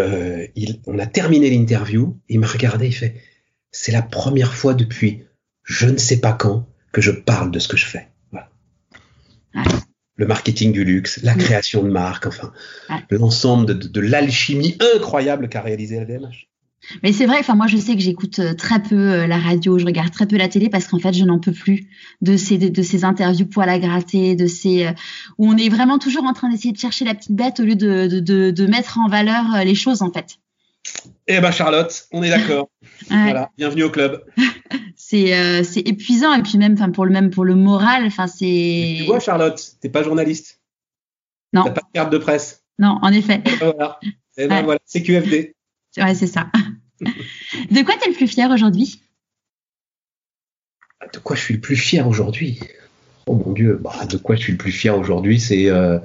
il, on a terminé l'interview. Il m'a regardé, il fait C'est la première fois depuis je ne sais pas quand que je parle de ce que je fais. Voilà le marketing du luxe, la création de marques, enfin, l'ensemble de, l'alchimie incroyable qu'a réalisé LVMH. Mais c'est vrai, enfin moi je sais que j'écoute euh, très peu euh, la radio, je regarde très peu la télé parce qu'en fait je n'en peux plus de ces de, ces interviews poil à gratter, de ces euh, où on est vraiment toujours en train d'essayer de chercher la petite bête au lieu de, de, de mettre en valeur les choses en fait. Eh ben Charlotte, on est d'accord. Voilà, bienvenue au club. c'est c'est épuisant et puis même enfin pour le même pour le moral, enfin c'est. Tu vois Charlotte, t'es pas journaliste. Non. T'as pas de carte de presse. Non, en effet. Ben voilà. Eh ben voilà, c'est QFD. Ouais, c'est ça. de quoi t'es le plus fier aujourd'hui? De quoi je suis le plus fier aujourd'hui? Oh mon Dieu, bah, de quoi je suis le plus fier aujourd'hui, c'est euh,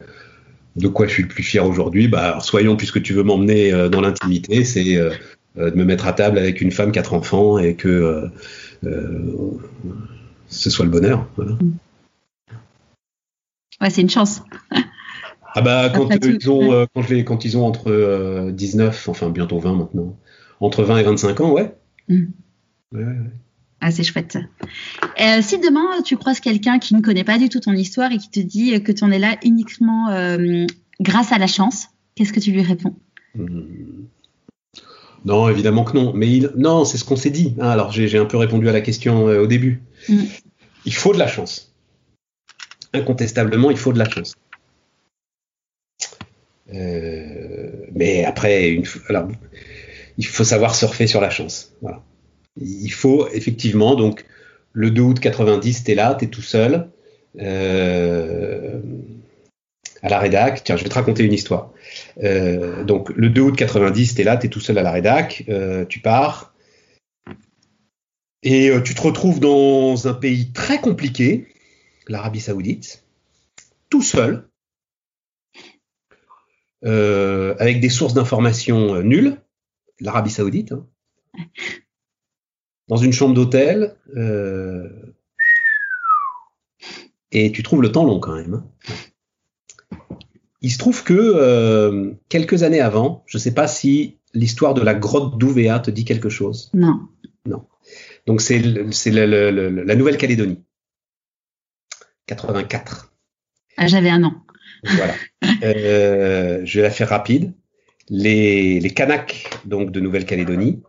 de quoi je suis le plus fier aujourd'hui? Bah, soyons, puisque tu veux m'emmener euh, dans l'intimité, c'est euh, de me mettre à table avec une femme, quatre enfants, et que ce soit le bonheur. Voilà. Ouais, c'est une chance. Ah bah quand, ils ont, quand, je les, quand ils ont entre 19, enfin bientôt 20 maintenant, entre 20 et 25 ans, ouais. Mm. ouais, ouais. Ah, c'est chouette. Euh, si demain tu croises quelqu'un qui ne connaît pas du tout ton histoire et qui te dit que tu en es là uniquement euh, grâce à la chance, qu'est-ce que tu lui réponds? Hmm. Non, évidemment que non. Mais il... non, c'est ce qu'on s'est dit. Ah, alors j'ai un peu répondu à la question euh, au début. Hmm. Il faut de la chance. Incontestablement, il faut de la chance. mais après, une... alors, il faut savoir surfer sur la chance. Voilà il faut effectivement, donc, le 2 août 90, tu es là, tu es tout seul. Euh, à la rédac. Tiens, je vais te raconter une histoire. Euh, donc, le 2 août 90, tu es là, tu es tout seul à la rédac, euh, tu pars. Et tu te retrouves dans un pays très compliqué, l'Arabie Saoudite, tout seul, avec des sources d'informations nulles, l'Arabie Saoudite. Hein dans une chambre d'hôtel, euh, et tu trouves le temps long quand même. Hein. Il se trouve que euh, quelques années avant, je ne sais pas si l'histoire de la grotte d'Ouvéa te dit quelque chose. Non. Non. Donc c'est la Nouvelle-Calédonie. 84. Ah, j'avais un an. Voilà. Euh, je vais la faire rapide. Les, les Kanaks donc de Nouvelle-Calédonie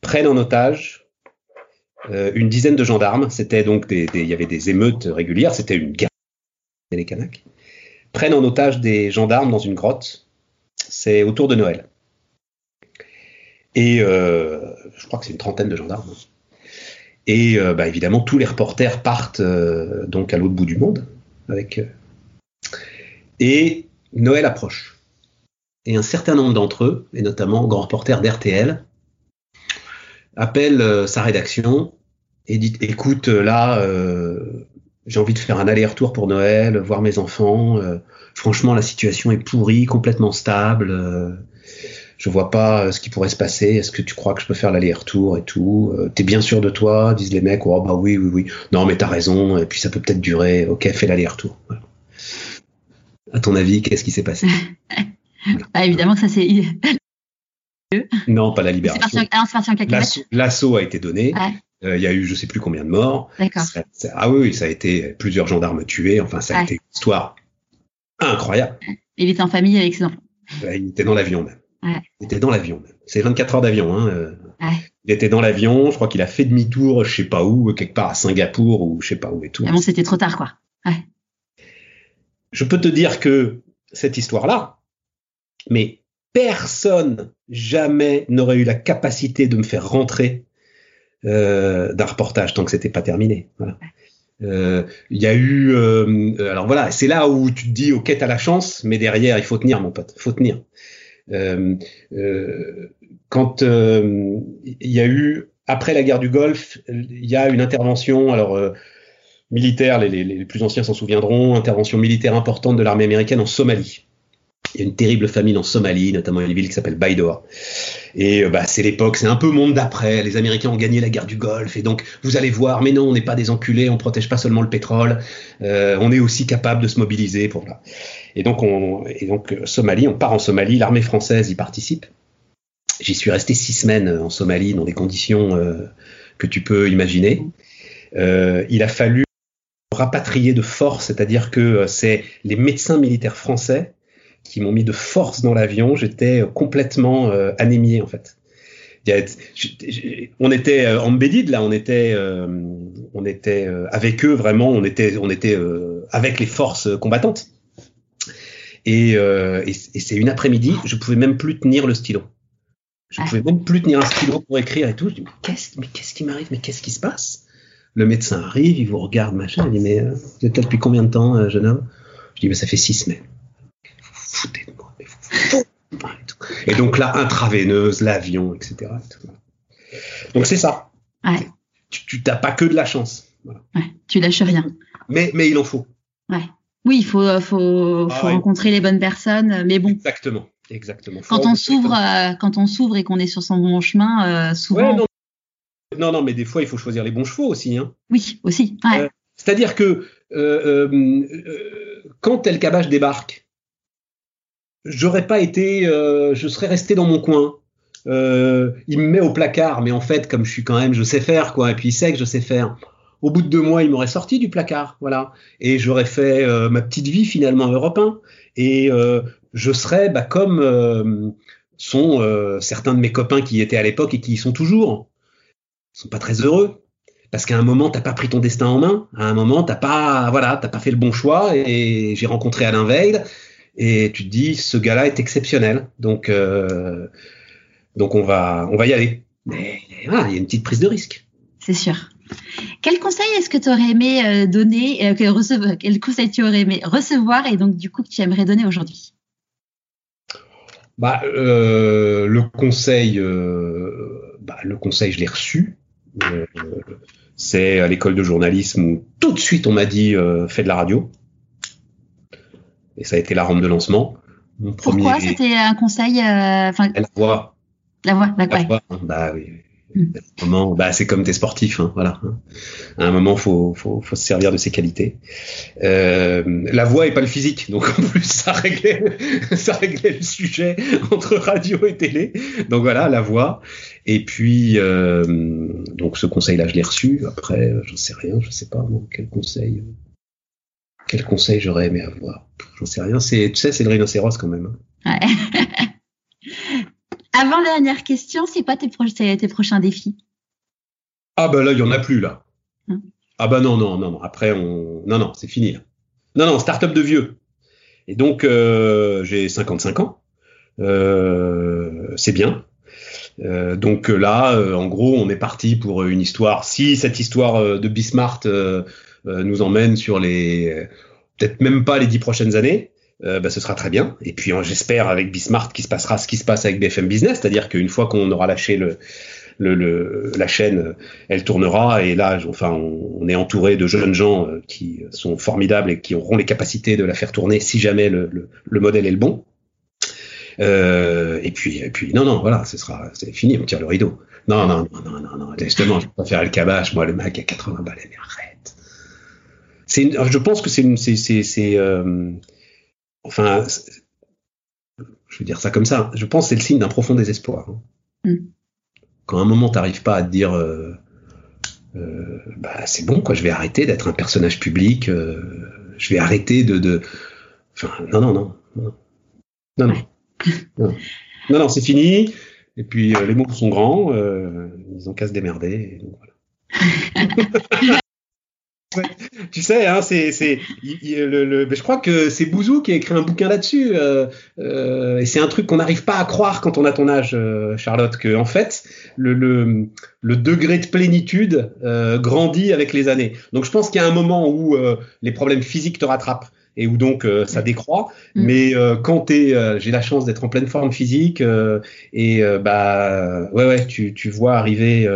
prennent en otage euh, une dizaine de gendarmes, c'était donc des, il y avait des émeutes régulières, c'était une guerre les Kanaks, prennent en otage des gendarmes dans une grotte. C'est autour de Noël. Et euh, je crois que c'est une trentaine de gendarmes. Et euh, bah, évidemment, tous les reporters partent donc à l'autre bout du monde avec. et Noël approche. Et un certain nombre d'entre eux, et notamment grand reporter d'RTL, appelle sa rédaction et dit écoute euh, là euh, j'ai envie de faire un aller-retour pour Noël, voir mes enfants. Euh, franchement, la situation est pourrie, complètement stable. Euh, je vois pas ce qui pourrait se passer. Est-ce que tu crois que je peux faire l'aller-retour et tout T'es bien sûr de toi Disent les mecs. Oh bah oui, oui, oui. Non, mais t'as raison. Et puis ça peut peut-être durer. Ok, fais l'aller-retour. À ton avis, qu'est-ce qui s'est passé? Ah, Évidemment que ça c'est. non, pas la libération. L'assaut a été donné. Euh, il y a eu je sais plus combien de morts. ah oui, ça a été plusieurs gendarmes tués. Enfin, ça a été une histoire incroyable. Il était en famille avec ses enfants. il était dans l'avion même. Il était dans l'avion même. C'est 24 heures d'avion. Hein. Euh. Il était dans l'avion. Je crois qu'il a fait demi-tour, je sais pas où, quelque part à Singapour ou je sais pas où et tout. Ah bon, c'était trop tard, quoi. Je peux te dire que cette histoire-là, mais personne jamais n'aurait eu la capacité de me faire rentrer euh, d'un reportage tant que c'était pas terminé. Euh, Il y a eu, euh, alors voilà, c'est là où tu te dis, ok, t'as la chance, mais derrière, il faut tenir, mon pote, faut tenir. Euh, quand il y a eu après la guerre du Golfe, il y a une intervention, alors militaire, les plus anciens s'en souviendront, intervention militaire importante de l'armée américaine en Somalie. Il y a une terrible famine en Somalie, notamment une ville qui s'appelle Baidoa. Et euh, bah, c'est l'époque, c'est un peu monde d'après. Les Américains ont gagné la guerre du Golfe, et donc vous allez voir. Mais non, on n'est pas des enculés, on protège pas seulement le pétrole, euh, on est aussi capable de se mobiliser pour là. Et donc, on, et donc euh, Somalie, on part en Somalie. L'armée française y participe. J'y suis resté six semaines en Somalie dans des conditions euh, que tu peux imaginer. Euh, il a fallu rapatrier de force, c'est-à-dire que c'est les médecins militaires français qui m'ont mis de force dans l'avion. J'étais complètement euh, anémié en fait. On était euh, là, on était, euh, on était euh, avec eux vraiment, on était, on était euh, avec les forces combattantes. Et, euh, c'est une après-midi, je pouvais même plus tenir le stylo. Je pouvais même plus tenir un stylo pour écrire et tout. Je dis mais qu'est-ce, qui m'arrive, mais qu'est-ce qui se passe? Le médecin arrive, il vous regarde machin, il dit mais euh, vous êtes là depuis combien de temps, jeune homme? Je dis mais ça fait six semaines foutez de moi, mais vous foutez et, et donc là, intraveineuse, l'avion, etc. Donc c'est ça. Ouais. Tu n'as pas que de la chance. Voilà. Ouais, tu lâches rien. Mais, mais il en faut. Ouais. Oui, il faut, faut, Ah faut rencontrer les bonnes personnes. Mais bon, Exactement. Exactement. Quand on s'ouvre, euh, quand on s'ouvre et qu'on est sur son bon chemin, euh, Ouais, souvent. non. non, non, mais des fois, il faut choisir les bons chevaux aussi. Hein. Oui, aussi. Ouais. Euh, C'est-à-dire que euh, euh, euh, quand El Kabach débarque, j'aurais pas été, euh, je serais resté dans mon coin. Euh, il me met au placard, mais en fait, comme je suis quand même, je sais faire quoi, et puis il sait que je sais faire. Au bout de deux mois, il m'aurait sorti du placard, voilà, et j'aurais fait euh, ma petite vie finalement européen, et euh, je serais bah, comme sont certains de mes copains qui étaient à l'époque et qui y sont toujours. Ils sont pas très heureux parce qu'à un moment t'as pas pris ton destin en main, à un moment t'as pas, voilà, t'as pas fait le bon choix, et j'ai rencontré Alain Veil, et tu te dis ce gars-là est exceptionnel, donc euh, donc on va on va y aller. Mais voilà, il y a une petite prise de risque. C'est sûr. Quel conseil est-ce que tu aurais aimé euh, donner, euh, que recevoir, quel conseil tu aurais aimé recevoir et donc du coup que tu aimerais donner aujourd'hui? Bah, euh, le conseil, bah, le conseil, je l'ai reçu. C'est à l'école de journalisme où tout de suite on m'a dit fais de la radio. Et ça a été la rampe de lancement. Mon Pourquoi premier, c'était un conseil euh, la voix, la voix, la ouais. voix, hein, bah oui. Mm. À un moment, bah, c'est comme t'es sportif, hein, voilà. hein. À un moment, faut, faut, faut se servir de ses qualités. Euh, la voix et pas le physique, donc en plus ça réglait, ça réglait le sujet entre radio et télé. Donc voilà, la voix. Et puis, euh, donc ce conseil-là, je l'ai reçu. Après, j'en sais rien, je sais pas moi, quel conseil, quel conseil j'aurais aimé avoir? J'en sais rien. C'est, tu sais, c'est le rhinocéros quand même. hein. Ouais. Avant dernière question, c'est quoi tes, pro- tes, prochains défis? Ah bah là, il y en a plus là. Hum. Ah bah non, non, non, non. Après, on... non, non, c'est fini là. Non, non, start-up de vieux. Et donc, euh, j'ai 55 ans. Euh, c'est bien. Euh, donc là, en gros, on est parti pour une histoire. Si cette histoire de Bismart euh, nous emmène sur les, euh, peut-être même pas les dix prochaines années, euh, bah, ce sera très bien. Et puis, euh, j'espère avec Bismart qu'il se passera ce qui se passe avec BFM Business, c'est-à-dire qu'une fois qu'on aura lâché la chaîne, euh, elle tournera. Et là, enfin, on, est entouré de jeunes gens euh, qui sont formidables et qui auront les capacités de la faire tourner si jamais le, le, le modèle est le bon. Euh, et puis, non, non, voilà, ce sera, c'est fini, on tire le rideau. Non, non, non, non, non, non, justement, je faire le cabage, moi, le mec à 80 balles, mais arrête c'est, je pense que c'est, c'est, euh, enfin, je vais dire ça comme ça. Je pense c'est le signe d'un profond désespoir. Hein. Mm. Quand à un moment t'arrives pas à te dire, euh, euh, bah, c'est bon quoi, je vais arrêter d'être un personnage public, euh, je vais arrêter de, de, enfin, non non non, non non, non, non, non, c'est fini. Et puis euh, les mots sont grands, ils ont qu'à se démerder. tu sais, hein, c'est, c'est, le, le, je crois que c'est Bouzou qui a écrit un bouquin là-dessus, euh, euh, et c'est un truc qu'on n'arrive pas à croire quand on a ton âge, euh, Charlotte, que en fait, le, le, le degré de plénitude euh, grandit avec les années. Donc, je pense qu'il y a un moment où euh, les problèmes physiques te rattrapent et où donc euh, ça décroît. Mm. Mais euh, quand t'es, euh, j'ai la chance d'être en pleine forme physique et bah ouais ouais, tu, tu vois arriver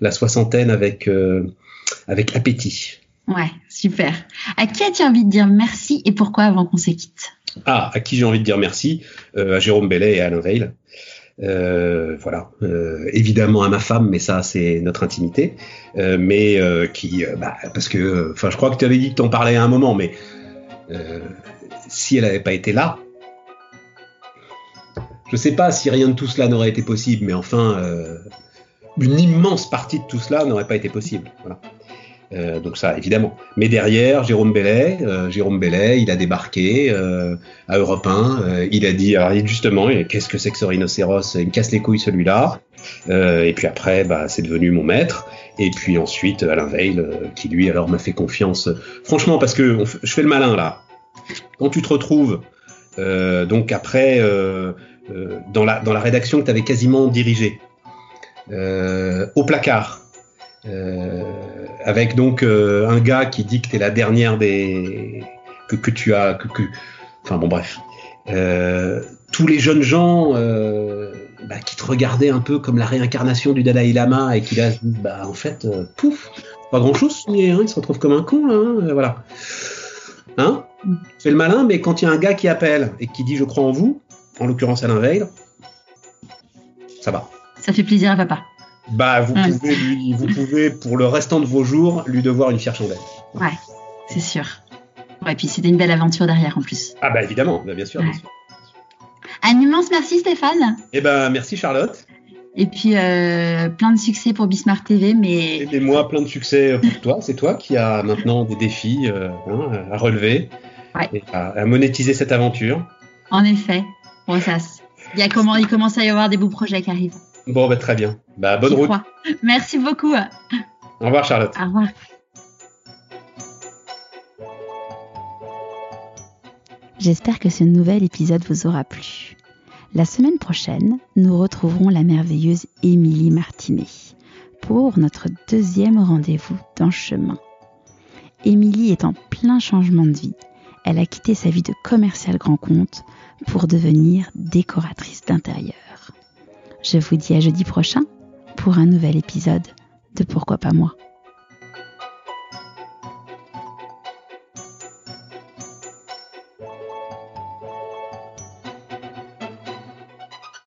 la soixantaine avec avec appétit. Ouais, super. À qui as-tu envie de dire merci et pourquoi avant qu'on se quitte Ah, à qui j'ai envie de dire merci? À Jérôme Bellet et à Alain Veil. Euh, voilà, euh, évidemment à ma femme, mais ça c'est notre intimité. Euh, mais qui, bah, parce que, enfin, je crois que tu avais dit que t'en parlais à un moment, mais si elle n'avait pas été là, je sais pas si rien de tout cela n'aurait été possible, mais enfin, une immense partie de tout cela n'aurait pas été possible. Voilà. Euh, donc ça, évidemment. Mais derrière, Jérôme Bellet, euh, Jérôme Bellet, il a débarqué euh, à Europe 1. il a dit, justement, qu'est-ce que c'est que ce rhinocéros? Il me casse les couilles celui-là. et puis après, bah, c'est devenu mon maître. Et puis ensuite, Alain Veil, qui lui alors m'a fait confiance. Franchement, parce que je fais le malin là. Quand tu te retrouves, donc après, dans la rédaction que tu avais quasiment dirigée, au placard avec donc euh, un gars qui dit que t'es la dernière des que, tu as que, que... enfin bon bref. Euh, tous les jeunes gens bah, qui te regardaient un peu comme la réincarnation du Dalai Lama et qui là bah en fait pouf pas grand chose mais hein, il se retrouve comme un con là hein, voilà. Hein? C'est le malin mais quand il y a un gars qui appelle et qui dit je crois en vous en l'occurrence Alain Veil ça va. Ça fait plaisir à papa bah, vous pouvez lui, vous pouvez pour le restant de vos jours lui devoir une fière chandelle. Ouais, c'est sûr. Ouais, puis c'était une belle aventure derrière en plus. Ah bah évidemment, bah, bien sûr, bien sûr. Un immense merci Stéphane. Eh ben merci Charlotte. Et puis euh, plein de succès pour Bismarck TV, mais. Et moi plein de succès pour toi. C'est toi qui as maintenant des défis euh, hein, à relever ouais. et à, monétiser cette aventure. En effet. Bon ça, il y a comment, il commence à y avoir des beaux projets qui arrivent. Bon, bah, très bien. Bah, bonne route. Merci beaucoup. Au revoir, Charlotte. Au revoir. J'espère que ce nouvel épisode vous aura plu. La semaine prochaine, nous retrouverons la merveilleuse Émilie Martinet pour notre deuxième rendez-vous dans chemin. Émilie est en plein changement de vie. Elle a quitté sa vie de commercial grand compte pour devenir décoratrice d'intérieur. Je vous dis à jeudi prochain pour un nouvel épisode de Pourquoi pas moi.